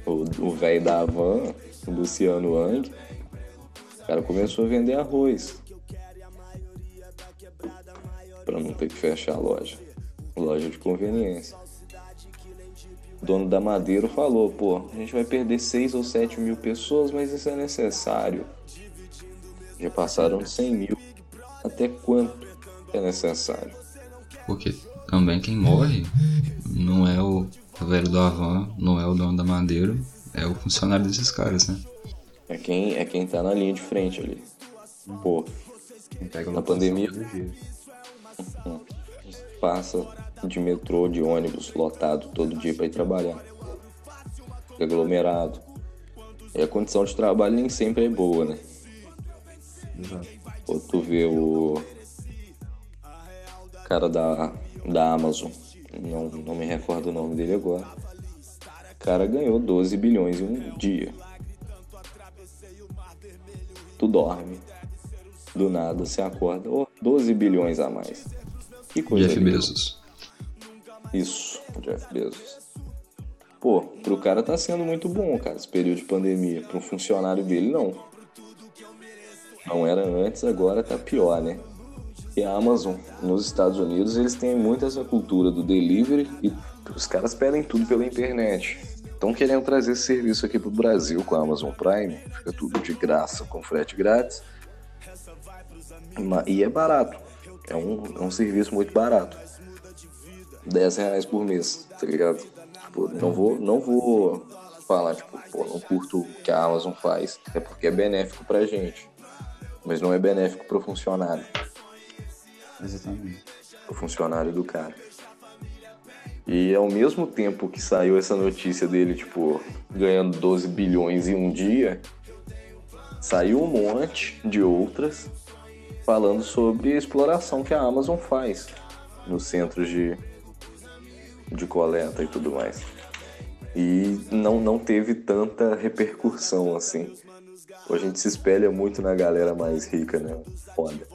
O velho da Havan, o Luciano Wang, o cara começou a vender arroz. para não ter que fechar a loja. Loja de conveniência. O dono da Madeira falou, pô, a gente vai perder 6 ou 7 mil pessoas, mas isso é necessário. Já passaram de 100 mil. Até quanto? É necessário. Porque também quem morre não é o velho do Avan, não é o dono da madeira, é o funcionário desses caras, né? É quem, é quem tá na linha de frente ali. Pô, na pandemia passa de metrô, de ônibus lotado todo dia para ir trabalhar. Fica aglomerado. E a condição de trabalho nem sempre é boa, né? Exato. Ou tu vê o cara da, da Amazon, não, não me recordo o nome dele agora. O cara ganhou 12 bilhões em um dia. Tu dorme, do nada você acorda, oh, 12 bilhões a mais. Que coisa Jeff linda. Bezos. Isso, Jeff Bezos. Pô, pro cara tá sendo muito bom, cara, esse período de pandemia. Um funcionário dele, não. Não era antes, agora tá pior, né? E a Amazon, nos Estados Unidos, eles têm muito essa cultura do delivery e os caras pedem tudo pela internet. Estão querendo trazer esse serviço aqui pro Brasil com a Amazon Prime. Fica tudo de graça, com frete grátis. E é barato. É um, é um serviço muito barato. 10 reais por mês, tá ligado? Tipo, não vou, não vou falar, tipo, pô, não curto o que a Amazon faz. É porque é benéfico pra gente. Mas não é benéfico pro funcionário. Exatamente. O funcionário do cara. E ao mesmo tempo que saiu essa notícia dele, tipo, ganhando 12 bilhões em um dia, saiu um monte de outras falando sobre a exploração que a Amazon faz nos centros de, de coleta e tudo mais. E não, não teve tanta repercussão assim. A gente se espelha muito na galera mais rica, né? Foda.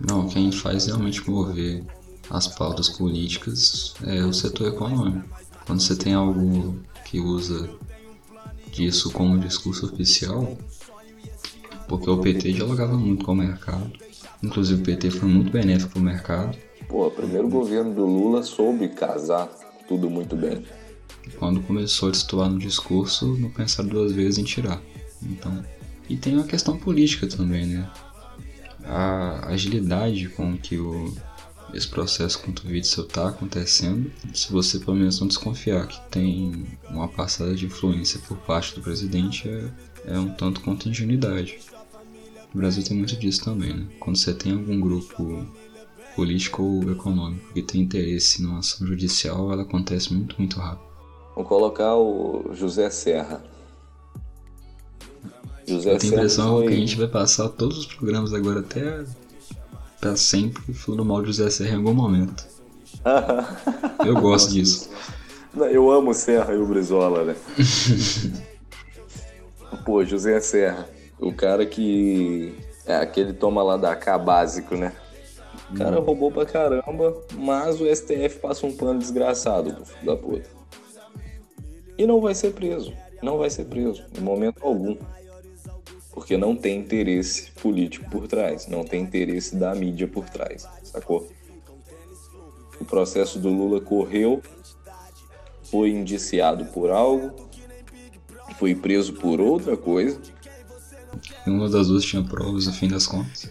Não, quem faz realmente mover as pautas políticas é o setor econômico. Quando você tem algo que usa disso como discurso oficial, porque o PT dialogava muito com o mercado, inclusive o PT foi muito benéfico para o mercado. Pô, o primeiro governo do Lula soube casar tudo muito bem. Quando começou a destoar no discurso, não pensaram duas vezes em tirar. Então, e tem uma questão política também, né? A agilidade com que o esse processo contra o Witzel está acontecendo, se você pelo menos não desconfiar que tem uma passada de influência por parte do presidente, é, é um tanto quanto ingenuidade. O Brasil tem muito disso também, né? Quando você tem algum grupo político ou econômico que tem interesse numa ação judicial, ela acontece muito, muito rápido. Vou colocar o José Serra. José Eu tenho a impressão foi... que a gente vai passar todos os programas agora até pra sempre falando mal de José Serra em algum momento. Eu gosto disso. Eu amo Serra e o Brizola, né? Pô, José Serra, o cara que. É aquele toma lá da K básico, né? O cara hum. roubou pra caramba, mas o STF passa um pano desgraçado da puta. E não vai ser preso. Não vai ser preso, em momento algum porque não tem interesse político por trás, não tem interesse da mídia por trás, sacou? O processo do Lula correu, foi indiciado por algo, foi preso por outra coisa. Uma das duas tinha provas, no fim das contas.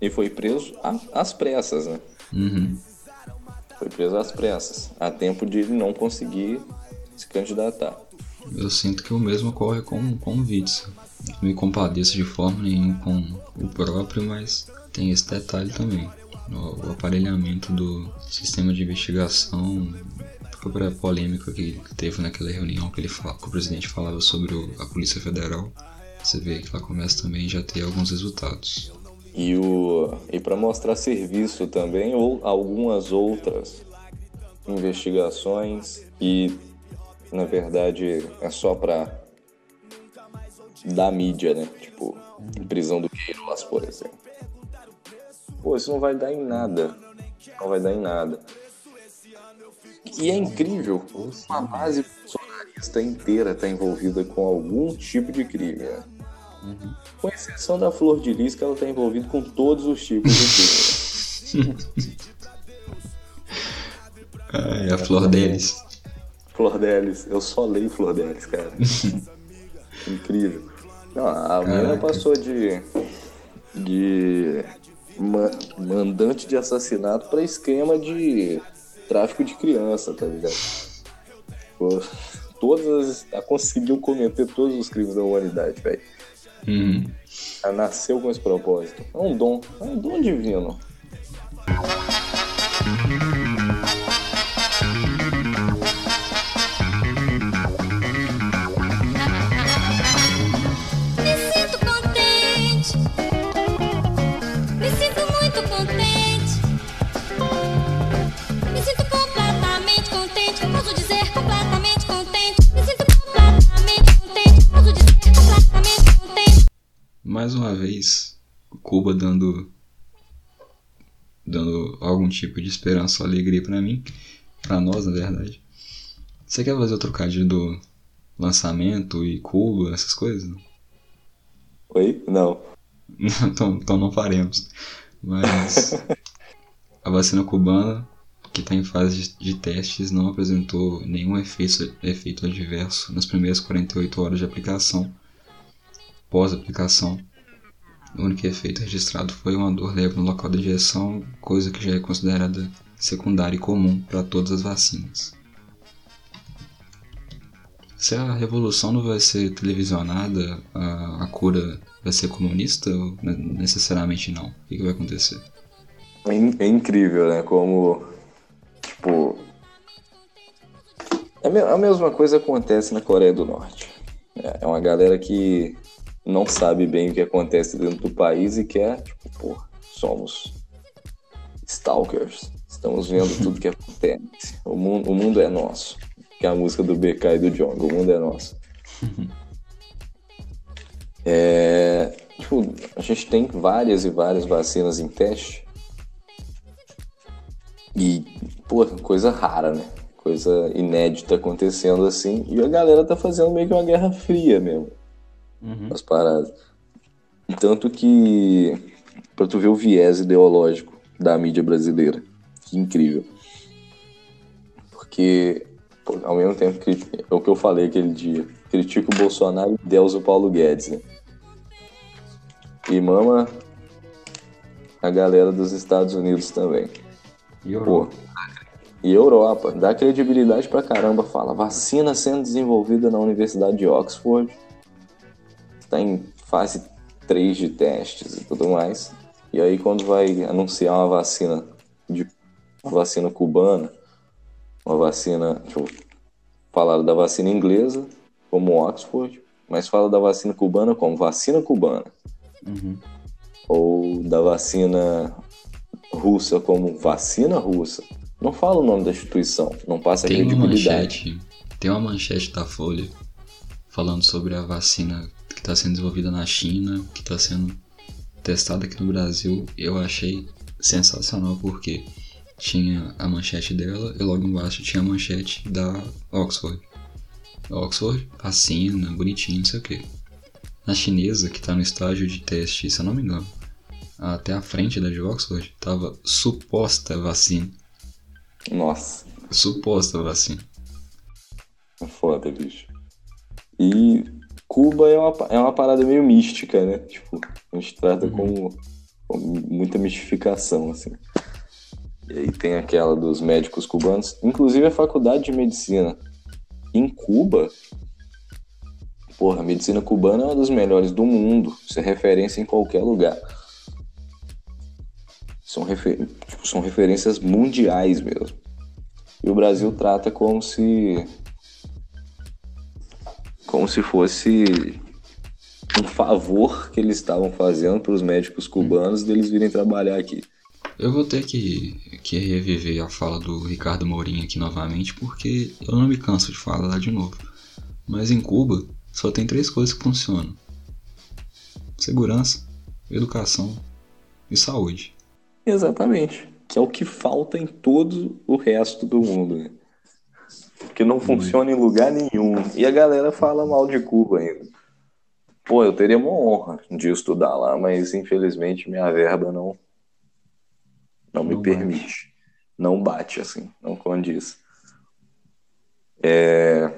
E foi preso às pressas, né? Uhum. Foi preso às pressas, a tempo de ele não conseguir se candidatar. Eu sinto que o mesmo ocorre com, com o Witzel me compadeço de forma nenhuma com o próprio, mas tem esse detalhe também. O, aparelhamento do sistema de investigação, a própria polêmica que teve naquela reunião que, ele fala, que o presidente falava sobre o, a Polícia Federal, você vê que ela começa também já ter alguns resultados. E, o, e para mostrar serviço também, ou algumas outras investigações e na verdade é só para da mídia, né? Tipo, prisão do Queiroz, por exemplo. Pô, isso não vai dar em nada. Não vai dar em nada. E é incrível, uma base bolsonarista inteira está envolvida com algum tipo de crime. Né? Uhum. Com exceção da Flor de Lis, que ela está envolvida com todos os tipos de crime. ah, é a Flor deles. Flor deles. Eu só leio Flor deles, cara. Incrível. Não, a menina passou de. de. Ma mandante de assassinato para esquema de tráfico de criança, tá ligado? Pô, todas. Ela conseguiu cometer todos os crimes da humanidade, velho. Uhum. Ela nasceu com esse propósito. É um dom. É um dom divino. Mais uma vez Cuba dando dando algum tipo de esperança ou alegria para mim, para nós na verdade. Você quer fazer o trocadilho do lançamento e Cuba, essas coisas? Oi? Não. então, então não faremos. Mas a vacina cubana que está em fase de testes, não apresentou nenhum efeito, efeito adverso nas primeiras 48 horas de aplicação. Pós-aplicação, o único efeito registrado foi uma dor leve no local da injeção, coisa que já é considerada secundária e comum para todas as vacinas. Se a revolução não vai ser televisionada, a, a cura vai ser comunista necessariamente não? O que, que vai acontecer? É, é incrível, né? Como, tipo... A mesma coisa acontece na Coreia do Norte. É, é uma galera que não sabe bem o que acontece dentro do país e quer, tipo, pô, somos stalkers. Estamos vendo tudo que acontece. O mundo, o mundo é nosso. Que é a música do BK e do John. O mundo é nosso. é, tipo, a gente tem várias e várias vacinas em teste. E, pô, coisa rara, né? Coisa inédita acontecendo assim. E a galera tá fazendo meio que uma guerra fria mesmo uhum. as paradas. Tanto que, pra tu ver o viés ideológico da mídia brasileira, que incrível. Porque, pô, ao mesmo tempo que é o que eu falei aquele dia, critica o Bolsonaro e Deus o Paulo Guedes, né? E mama a galera dos Estados Unidos também. E Europa. Pô, e Europa, dá credibilidade pra caramba, fala vacina sendo desenvolvida na Universidade de Oxford está em fase 3 de testes e tudo mais. E aí quando vai anunciar uma vacina de uma vacina cubana, uma vacina, deixa eu falar da vacina inglesa como Oxford, mas fala da vacina cubana como vacina cubana. Uhum. Ou da vacina russa como vacina russa. Não fala o nome da instituição, não passa tem credibilidade. Uma manchete, tem uma manchete da Folha falando sobre a vacina está sendo desenvolvida na China, que está sendo testada aqui no Brasil, eu achei sensacional porque tinha a manchete dela e logo embaixo tinha a manchete da Oxford. Oxford, vacina, bonitinho, não sei o que. Na chinesa, que está no estágio de teste, se eu não me engano, até a frente da de Oxford, tava suposta vacina. Nossa. Suposta vacina. Foda, bicho. E Cuba é uma, é uma parada meio mística, né? Tipo, a gente trata como, como muita mistificação, assim. E aí tem aquela dos médicos cubanos, inclusive a faculdade de medicina em Cuba. Porra, a medicina cubana é uma das melhores do mundo. Isso é referência em qualquer lugar. São, refer... tipo, são referências mundiais mesmo. E o Brasil trata como se como se fosse um favor que eles estavam fazendo para os médicos cubanos deles virem trabalhar aqui. Eu vou ter que, que reviver a fala do Ricardo Mourinho aqui novamente, porque eu não me canso de falar lá de novo. Mas em Cuba só tem três coisas que funcionam: segurança, educação e saúde. Exatamente. Que é o que falta em todo o resto do mundo. Né? Que não funciona em lugar nenhum. E a galera fala mal de Cuba ainda. Pô, eu teria uma honra de estudar lá, mas infelizmente minha verba não não me não permite. Bate. Não bate assim, não condiz. É...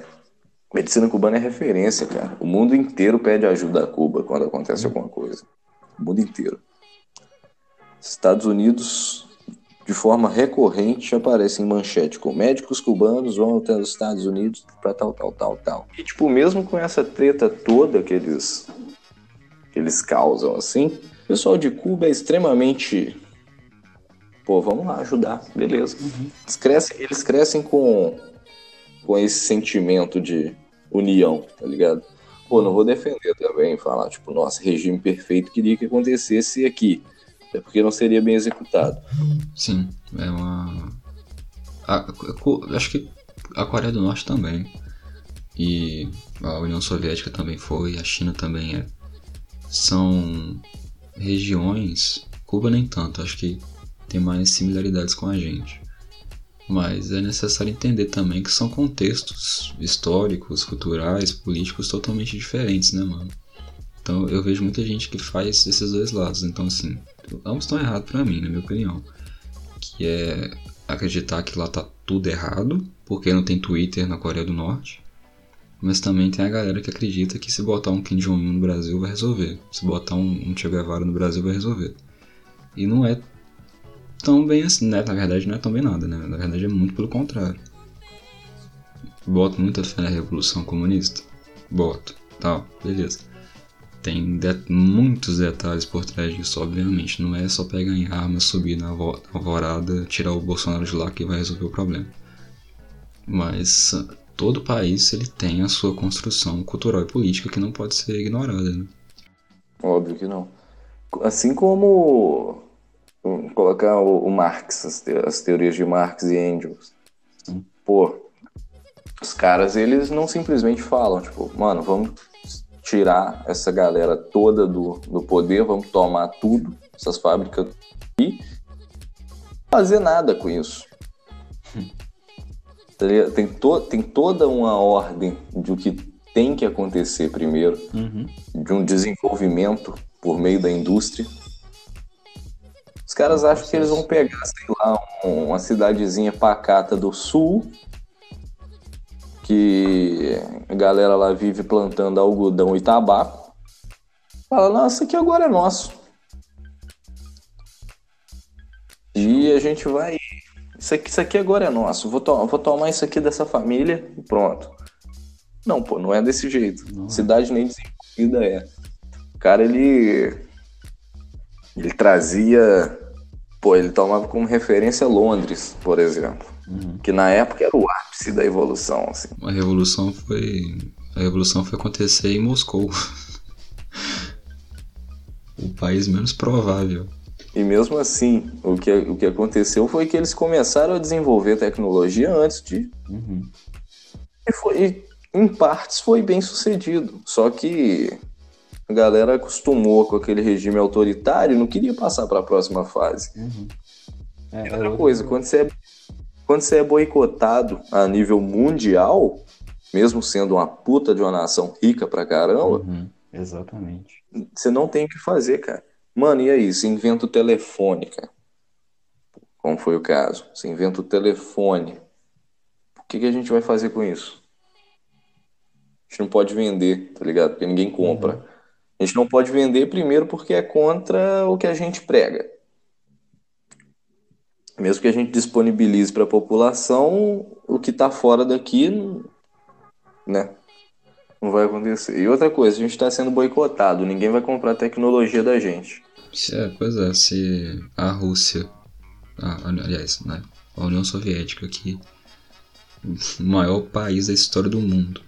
Medicina cubana é referência, cara. O mundo inteiro pede ajuda a Cuba quando acontece alguma coisa. O mundo inteiro. Estados Unidos de forma recorrente aparece em manchete com médicos cubanos vão até os Estados Unidos para tal, tal, tal, tal. E tipo, mesmo com essa treta toda que eles, que eles causam assim, o pessoal de Cuba é extremamente. Pô, vamos lá ajudar, beleza. Uhum. Eles, crescem, eles crescem com, com esse sentimento de união, tá ligado? Pô, não vou defender também, falar, tipo, nossa, regime perfeito queria que acontecesse aqui até porque não seria bem executado. Sim, é uma. A, acho que a Coreia do Norte também. E a União Soviética também foi, a China também é. São regiões. Cuba nem tanto, acho que tem mais similaridades com a gente. Mas é necessário entender também que são contextos históricos, culturais, políticos totalmente diferentes, né, mano? Então eu vejo muita gente que faz esses dois lados. Então, assim, ambos estão errados para mim, na minha opinião. Que é acreditar que lá tá tudo errado, porque não tem Twitter na Coreia do Norte. Mas também tem a galera que acredita que se botar um Kim Jong-un no Brasil vai resolver. Se botar um, Che Guevara no Brasil vai resolver. E não é tão bem assim, né? Na verdade não é tão bem nada, né? Na verdade é muito pelo contrário. Boto muita fé na Revolução Comunista? Boto. Tal, beleza. Tem de muitos detalhes por trás disso, obviamente. Não é só pegar em arma, subir na alvorada, tirar o Bolsonaro de lá que vai resolver o problema. Mas todo país ele tem a sua construção cultural e política que não pode ser ignorada. Né? Óbvio que não. Assim como colocar o, Marx, as, teorias de Marx e Engels. Pô, os caras eles não simplesmente falam, tipo, mano, vamos tirar essa galera toda do, do poder, vamos tomar tudo, essas fábricas e fazer nada com isso. Tá tem, to, tem toda uma ordem do que tem que acontecer primeiro, uhum. de um desenvolvimento por meio da indústria. Os caras acham que eles vão pegar, sei lá, uma cidadezinha pacata do sul, que a galera lá vive plantando algodão e tabaco. Fala, nossa, aqui agora é nosso. E a gente vai isso aqui, isso aqui agora é nosso. Vou, to vou tomar isso aqui dessa família e pronto. Não, pô, não é desse jeito. Não. Cidade nem desenvolvida é. O cara, ele. Ele trazia. Pô, ele tomava como referência Londres, por exemplo. Uhum. Que na época era o ápice da evolução. Assim. A revolução foi. A revolução foi acontecer em Moscou. o país menos provável. E mesmo assim, o que, o que aconteceu foi que eles começaram a desenvolver tecnologia antes de. Uhum. E, foi, e em partes foi bem sucedido. Só que a galera acostumou com aquele regime autoritário e não queria passar para a próxima fase. Uhum. É, e outra é coisa, quando você, é, quando você é boicotado a nível mundial, mesmo sendo uma puta de uma nação rica pra caramba, uhum. exatamente. Você não tem o que fazer, cara. Mano, e aí? Se inventa o telefone, cara. Como foi o caso. Se inventa o telefone. O que, que a gente vai fazer com isso? A gente não pode vender, tá ligado? Porque ninguém compra. Uhum. A gente não pode vender primeiro porque é contra o que a gente prega. Mesmo que a gente disponibilize para a população, o que está fora daqui, né? Não vai acontecer. E outra coisa, a gente está sendo boicotado, ninguém vai comprar a tecnologia da gente. É, pois é, se a Rússia, a, aliás, né, a União Soviética, que o maior país da história do mundo,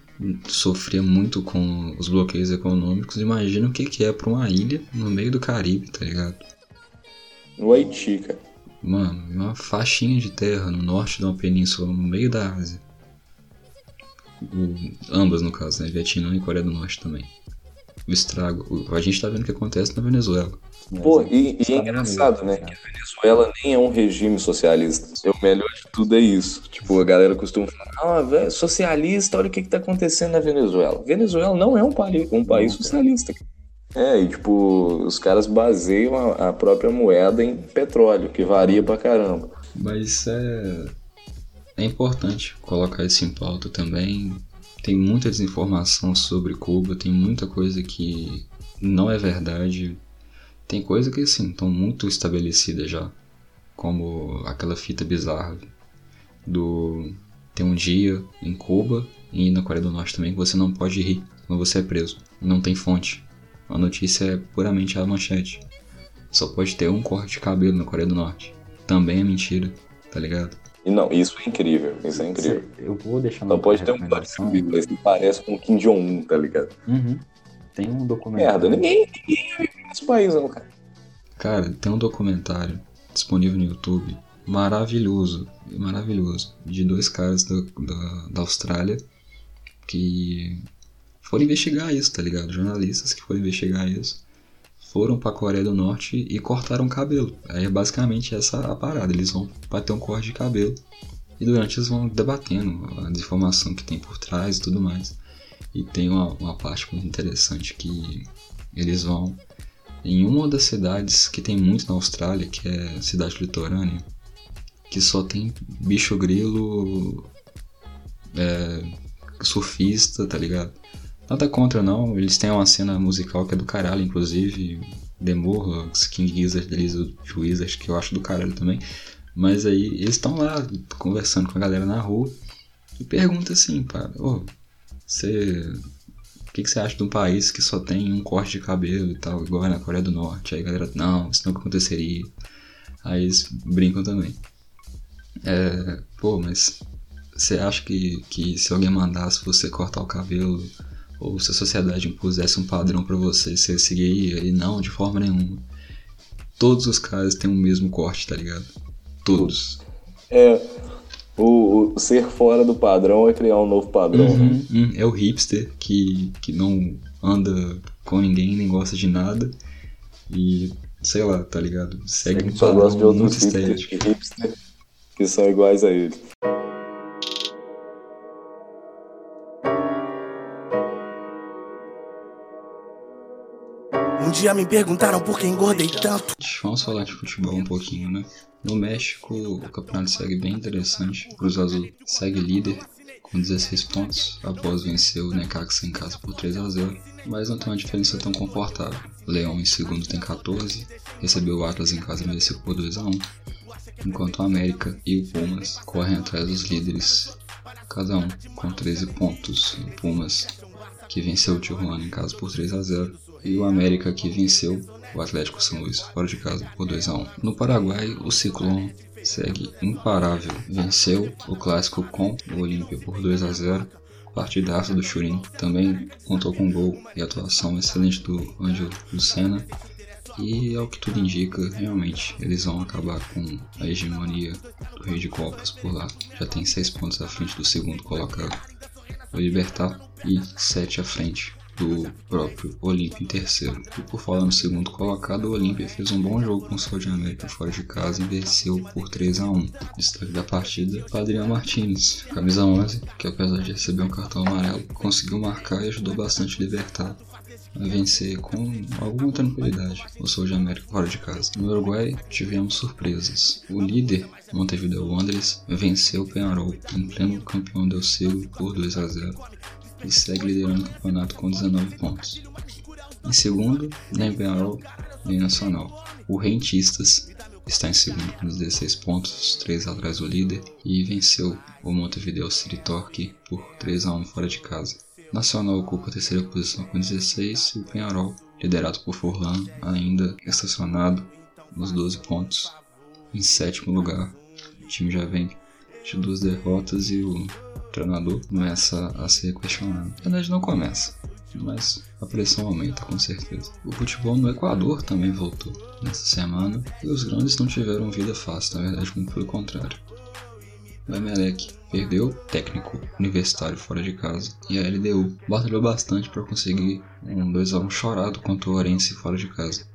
sofria muito com os bloqueios econômicos, imagina o que, que é para uma ilha no meio do Caribe, tá ligado? No Haiti, cara. Mano, uma faixinha de terra no norte de uma península, no meio da Ásia. O, ambas, no caso, né? Vietnã e Coreia do Norte também. O estrago. A gente tá vendo o que acontece na Venezuela. Pô, e, e é engraçado, né? Que a Venezuela nem é um regime socialista. O melhor de tudo é isso. Tipo, a galera costuma falar, ah, velho, socialista, olha o que, que tá acontecendo na Venezuela. Venezuela não é um país, um país socialista. É, e tipo, os caras baseiam a, a própria moeda em petróleo, que varia pra caramba. Mas é. É importante colocar isso em pauta também. Tem muita desinformação sobre Cuba, tem muita coisa que não é verdade tem coisa que assim, estão muito estabelecidas já. Como aquela fita bizarra do. Tem um dia em Cuba e na Coreia do Norte também que você não pode rir quando você é preso. Não tem fonte. A notícia é puramente a manchete. Só pode ter um corte de cabelo na Coreia do Norte. Também é mentira, tá ligado? E não, isso é incrível, isso é incrível. Eu vou deixar Só pode ter um corte de cabelo, mas parece com Kim Jong-un, tá ligado? Uhum. Tem um documentário. Merda, ninguém, ninguém nesse país, não, cara. Cara, tem um documentário disponível no YouTube maravilhoso, maravilhoso, de dois caras da, da, da Austrália que foram investigar isso, tá ligado? Jornalistas que foram investigar isso foram pra Coreia do Norte e cortaram o cabelo. É basicamente essa a parada. Eles vão bater um corte de cabelo e durante eles vão debatendo a desinformação que tem por trás e tudo mais. E tem uma, uma parte muito interessante que eles vão em uma das cidades que tem muito na Austrália, que é cidade litorânea, que só tem bicho grilo, é, surfista, tá ligado? Nada contra não, eles têm uma cena musical que é do caralho, inclusive, Morlocks, King Gizzard, Lizard Wizard, que eu acho do caralho também. Mas aí eles estão lá conversando com a galera na rua e pergunta assim, pá, ô, você. O que, que você acha de um país que só tem um corte de cabelo e tal, igual é na Coreia do Norte? Aí a galera, não, isso nunca aconteceria. Aí eles brincam também. É, pô, mas você acha que, que se alguém mandasse você cortar o cabelo, ou se a sociedade impusesse um padrão para você, você seguiria? E não, de forma nenhuma. Todos os caras têm o mesmo corte, tá ligado? Todos. É, o, o, ser fora do padrão é criar um novo padrão. Uhum, né? uhum. É o hipster que, que não anda com ninguém, nem gosta de nada. E, sei lá, tá ligado? Segue um Só gosta de padrão muito outros hipsters estético. hipster que são iguais a ele. Um dia me perguntaram por que engordei tanto. Vamos falar de futebol um pouquinho, né? No México, o campeonato segue bem interessante. Cruz Azul segue líder com 16 pontos após vencer o Necaxa em casa por 3 a 0, mas não tem uma diferença tão confortável. Leão em segundo tem 14, recebeu o Atlas em casa e mereceu por 2 a 1, enquanto o América e o Pumas correm atrás dos líderes, cada um com 13 pontos. O Pumas que venceu o Tijuana em casa por 3 a 0 e o América que venceu o Atlético São Luís fora de casa por 2 a 1. No Paraguai, o Ciclone segue imparável. Venceu o clássico com o Olímpia por 2 a 0. Partidaço do Churin também contou com gol e atuação excelente do Ângelo Lucena. E ao que tudo indica, realmente eles vão acabar com a hegemonia do Rei de Copas por lá. Já tem 6 pontos à frente do segundo colocado, o Libertar, e 7 à frente do próprio Olímpia em terceiro. E por falar no segundo colocado, o Olímpia fez um bom jogo com o Sol de América fora de casa e venceu por 3 a 1 Destaque da partida, Adriano Martins, camisa 11, que apesar de receber um cartão amarelo, conseguiu marcar e ajudou bastante Libertar vencer com alguma tranquilidade o Sol de América fora de casa. No Uruguai tivemos surpresas. O líder, Montevideo Wanderers, venceu o Penarol em pleno campeão del Siglo por 2 a 0 e segue liderando o campeonato com 19 pontos. Em segundo, nem Penarol nem Nacional. O Rentistas está em segundo com 16 pontos, 3 atrás do líder, e venceu o Montevideo City Torque por 3 a 1 fora de casa. Nacional ocupa a terceira posição com 16 e o Penharol, liderado por Forlan, ainda estacionado nos 12 pontos, em sétimo lugar. O time já vem de duas derrotas e o treinador começa a ser questionado. Na verdade, não começa, mas a pressão aumenta com certeza. O futebol no Equador também voltou nessa semana e os grandes não tiveram vida fácil, na verdade, muito pelo contrário. O Emelec perdeu técnico universitário fora de casa e a LDU batalhou bastante para conseguir um 2x1 chorado contra o Orense fora de casa.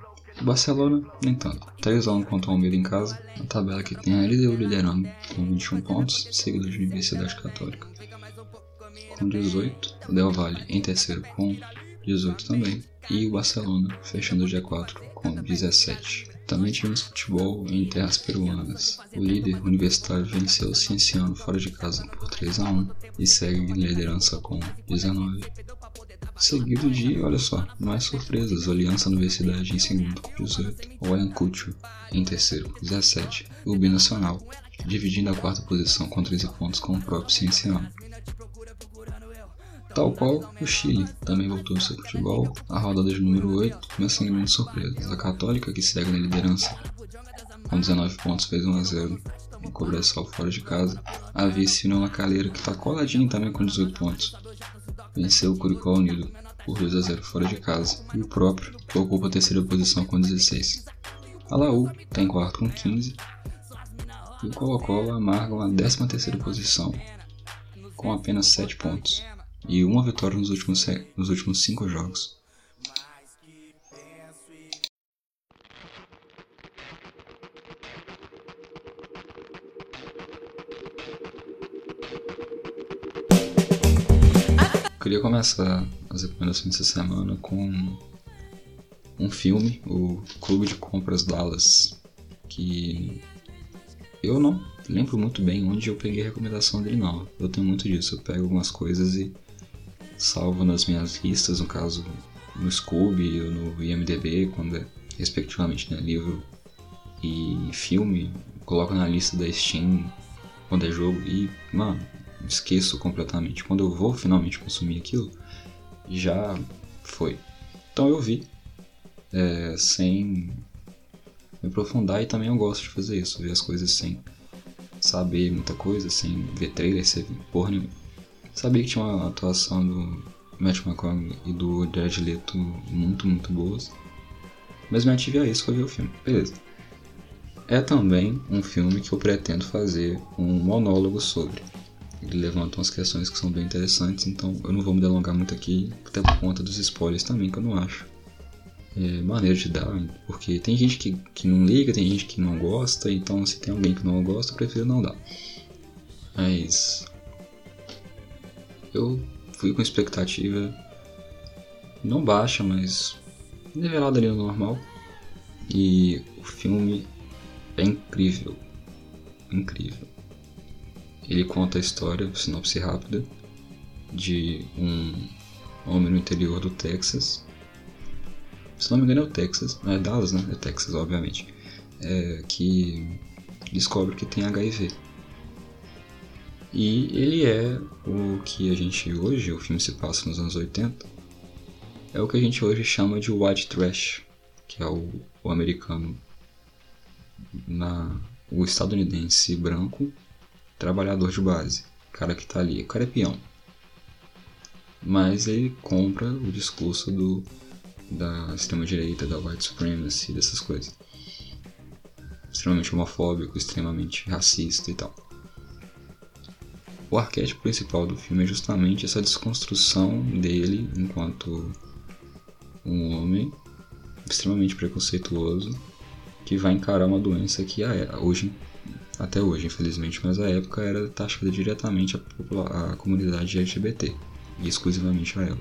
O Barcelona, nem tanto. 3x1 contra o Almeida em casa, a tabela que tem a LDU liderando com 21 pontos, seguido de Universidade Católica com 18, o Del Valle em terceiro com 18 também, e o Barcelona fechando o G4 com 17. Também tivemos futebol em terras peruanas. O líder universitário venceu o Cienciano fora de casa por 3 a 1 e segue em liderança com 19. Seguido de, olha só, mais surpresas, Aliança Universidade em segundo com 18, o Ayacucho em terceiro com 17 e o Binacional, dividindo a quarta posição com 13 pontos com o próprio Cienciano. Tal qual o Chile também voltou ao seu futebol, a rodada de número 8 começa sem grandes surpresas. A Católica, que segue na liderança com 19 pontos, fez 1 a 0 em Cobressal fora de casa. A vice União La que está coladinho também com 18 pontos, venceu o Curicó Unido por 2 a 0 fora de casa. E o próprio, ocupa a terceira posição com 16. A Laú está em quarto com 15. E o Colo-Colo amarga uma 13 terceira posição com apenas 7 pontos e uma vitória nos últimos, nos últimos cinco jogos. Queria começar as recomendações dessa semana com um filme, o Clube de Compras Dallas, que eu não lembro muito bem onde eu peguei a recomendação dele, não. Eu tenho muito disso. Eu pego algumas coisas e salvo nas minhas listas, no caso no Scooby ou no IMDB, quando é, respectivamente, né, livro e filme, coloco na lista da Steam quando é jogo e, mano, esqueço completamente. Quando eu vou finalmente consumir aquilo, já foi. Então eu vi, é, sem me aprofundar e também eu gosto de fazer isso, ver as coisas sem saber muita coisa, sem ver trailer, sem ver porra nenhuma. Sabia que tinha uma atuação do Matt McConaughey e do Jared Leto muito, muito boas. Mas me ative a isso foi ver o filme. Beleza. É também um filme que eu pretendo fazer um monólogo sobre. Ele levanta umas questões que são bem interessantes, então eu não vou me delongar muito aqui, até por conta dos spoilers também, que eu não acho é, maneiro de dar, porque tem gente que, que não liga, tem gente que não gosta, então se tem alguém que não gosta, eu prefiro não dar. Mas eu fui com expectativa não baixa, mas nivelada ali no normal. E o filme é incrível. Incrível. Ele conta a história, sinopse rápida, de um homem no interior do Texas. Se não me engano é o Texas, não é Dallas, né? É Texas, obviamente. É, que descobre que tem HIV. E ele é o que a gente hoje, o filme se passa nos anos 80, é o que a gente hoje chama de white trash, que é o, o americano, na, o estadunidense branco, trabalhador de base, cara que tá ali, o cara é peão. Mas ele compra o discurso do, da extrema-direita, da white supremacy, dessas coisas. Extremamente homofóbico, extremamente racista e tal. O arquétipo principal do filme é justamente essa desconstrução dele enquanto um homem extremamente preconceituoso que vai encarar uma doença que hoje, até hoje, infelizmente, mas a época era taxada diretamente a comunidade LGBT e exclusivamente a ela.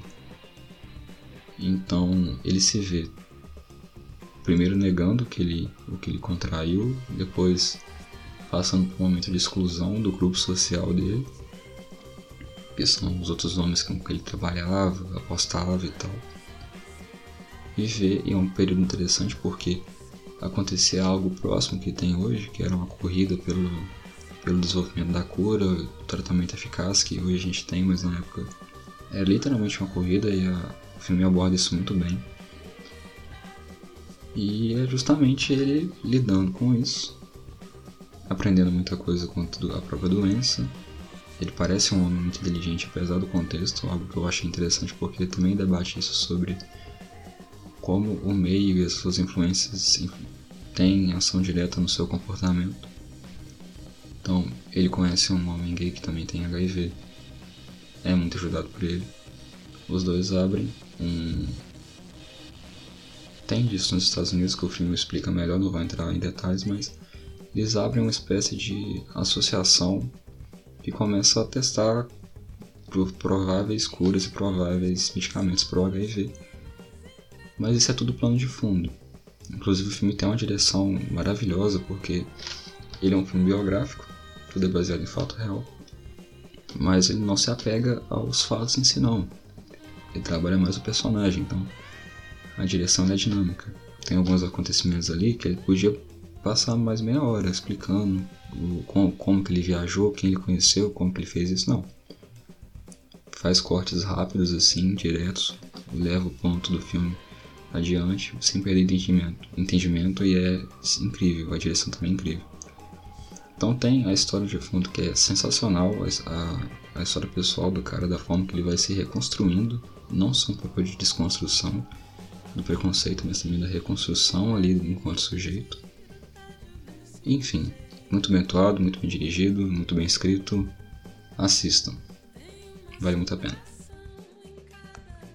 Então ele se vê primeiro negando que ele, o que ele contraiu, depois passando por um momento de exclusão do grupo social dele que são os outros nomes com que ele trabalhava, apostava e tal. E ver, e é um período interessante porque acontecia algo próximo que tem hoje, que era uma corrida pelo, pelo desenvolvimento da cura, tratamento eficaz que hoje a gente tem, mas na época era literalmente uma corrida e a, o filme aborda isso muito bem. E é justamente ele lidando com isso, aprendendo muita coisa quanto a própria doença, ele parece um homem muito inteligente, apesar do contexto, algo que eu achei interessante porque ele também debate isso sobre como o meio e as suas influências têm ação direta no seu comportamento. Então, ele conhece um homem gay que também tem HIV, é muito ajudado por ele. Os dois abrem um. Tem disso nos Estados Unidos que o filme explica melhor, não vou entrar em detalhes, mas eles abrem uma espécie de associação que começa a testar prováveis curas e prováveis medicamentos para o HIV. Mas isso é tudo plano de fundo. Inclusive o filme tem uma direção maravilhosa porque ele é um filme biográfico, tudo é baseado em fato real. Mas ele não se apega aos fatos em si não. Ele trabalha mais o personagem, então a direção é dinâmica. Tem alguns acontecimentos ali que ele podia passar mais meia hora explicando o, como, como que ele viajou, quem ele conheceu, como que ele fez isso, não. Faz cortes rápidos assim, diretos, leva o ponto do filme adiante, sem perder entendimento, entendimento e é incrível, a direção também é incrível. Então tem a história de fundo que é sensacional, a, a história pessoal do cara, da forma que ele vai se reconstruindo, não só um papel de desconstrução do preconceito, mas também da reconstrução ali enquanto sujeito. Enfim, muito bem atuado, muito bem dirigido, muito bem escrito. Assistam. Vale muito a pena.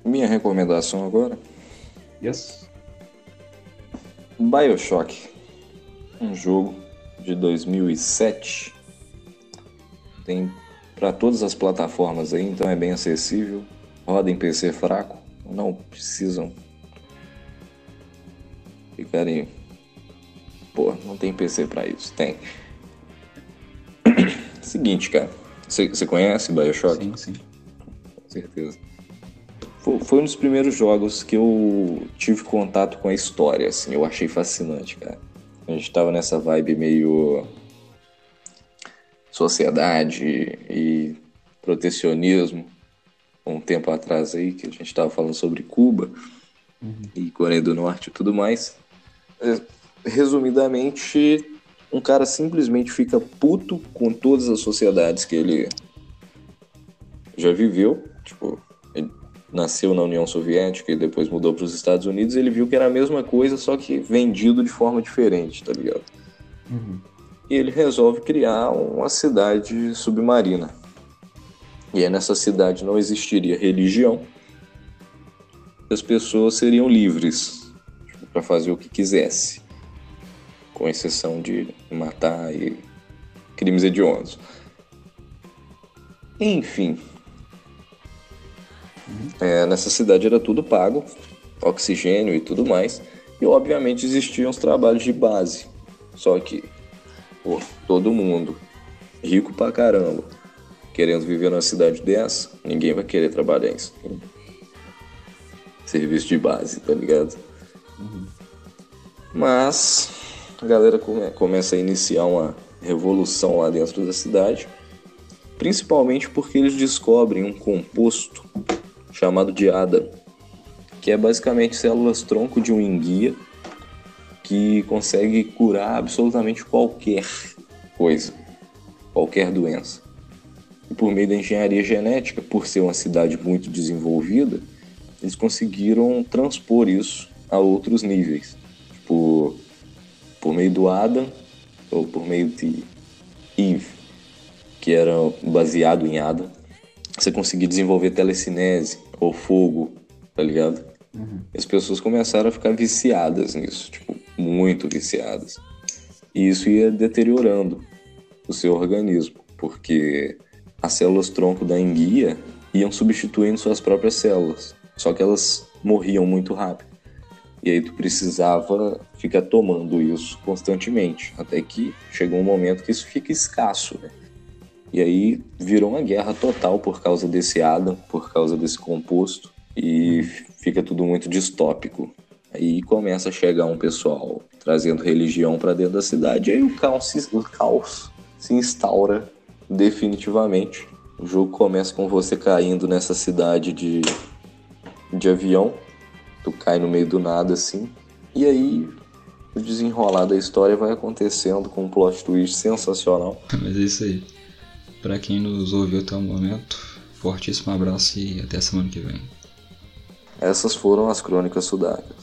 Minha recomendação agora? Yes. Bioshock. Um jogo de 2007. Tem para todas as plataformas aí, então é bem acessível. Roda em PC fraco, não precisam ficarem. Pô, não tem PC para isso. Tem. Seguinte, cara. Você conhece Bioshock? Sim, sim. Com certeza. Foi, um dos primeiros jogos que eu tive contato com a história, assim. Eu achei fascinante, cara. A gente tava nessa vibe meio sociedade e protecionismo um tempo atrás aí que a gente estava falando sobre Cuba uhum. e Coreia do Norte e tudo mais. É, resumidamente, um cara simplesmente fica puto com todas as sociedades que ele já viveu. Tipo, nasceu na União Soviética e depois mudou para os Estados Unidos. Ele viu que era a mesma coisa, só que vendido de forma diferente, tá ligado? Uhum. E ele resolve criar uma cidade submarina. E aí nessa cidade não existiria religião. As pessoas seriam livres tipo, para fazer o que quisesse com exceção de matar e crimes hediondos. Enfim, é, nessa cidade era tudo pago, oxigênio e tudo mais, e obviamente existiam os trabalhos de base. Só que, pô, todo mundo, rico pra caramba, querendo viver numa cidade dessa, ninguém vai querer trabalhar em serviço de base, tá ligado? Uhum. Mas a galera come, começa a iniciar uma revolução lá dentro da cidade, principalmente porque eles descobrem um composto chamado de ADA, que é basicamente células tronco de um enguia que consegue curar absolutamente qualquer coisa, qualquer doença. E por meio da engenharia genética, por ser uma cidade muito desenvolvida, eles conseguiram transpor isso a outros níveis. Tipo, por meio do Adam ou por meio de Eve, que era baseado em Adam, você conseguia desenvolver telecinese ou fogo, tá ligado? Uhum. As pessoas começaram a ficar viciadas nisso, tipo, muito viciadas. E isso ia deteriorando o seu organismo, porque as células tronco da enguia iam substituindo suas próprias células, só que elas morriam muito rápido. E aí tu precisava ficar tomando isso constantemente, até que chegou um momento que isso fica escasso, né? E aí virou uma guerra total por causa desse Adam, por causa desse composto, e fica tudo muito distópico. Aí começa a chegar um pessoal trazendo religião para dentro da cidade, e aí o caos, o caos se instaura definitivamente. O jogo começa com você caindo nessa cidade de, de avião tu cai no meio do nada assim. E aí o desenrolar da história vai acontecendo com um plot twist sensacional. Mas é isso aí. Pra quem nos ouviu até o momento, fortíssimo abraço e até semana que vem. Essas foram as crônicas sudárias.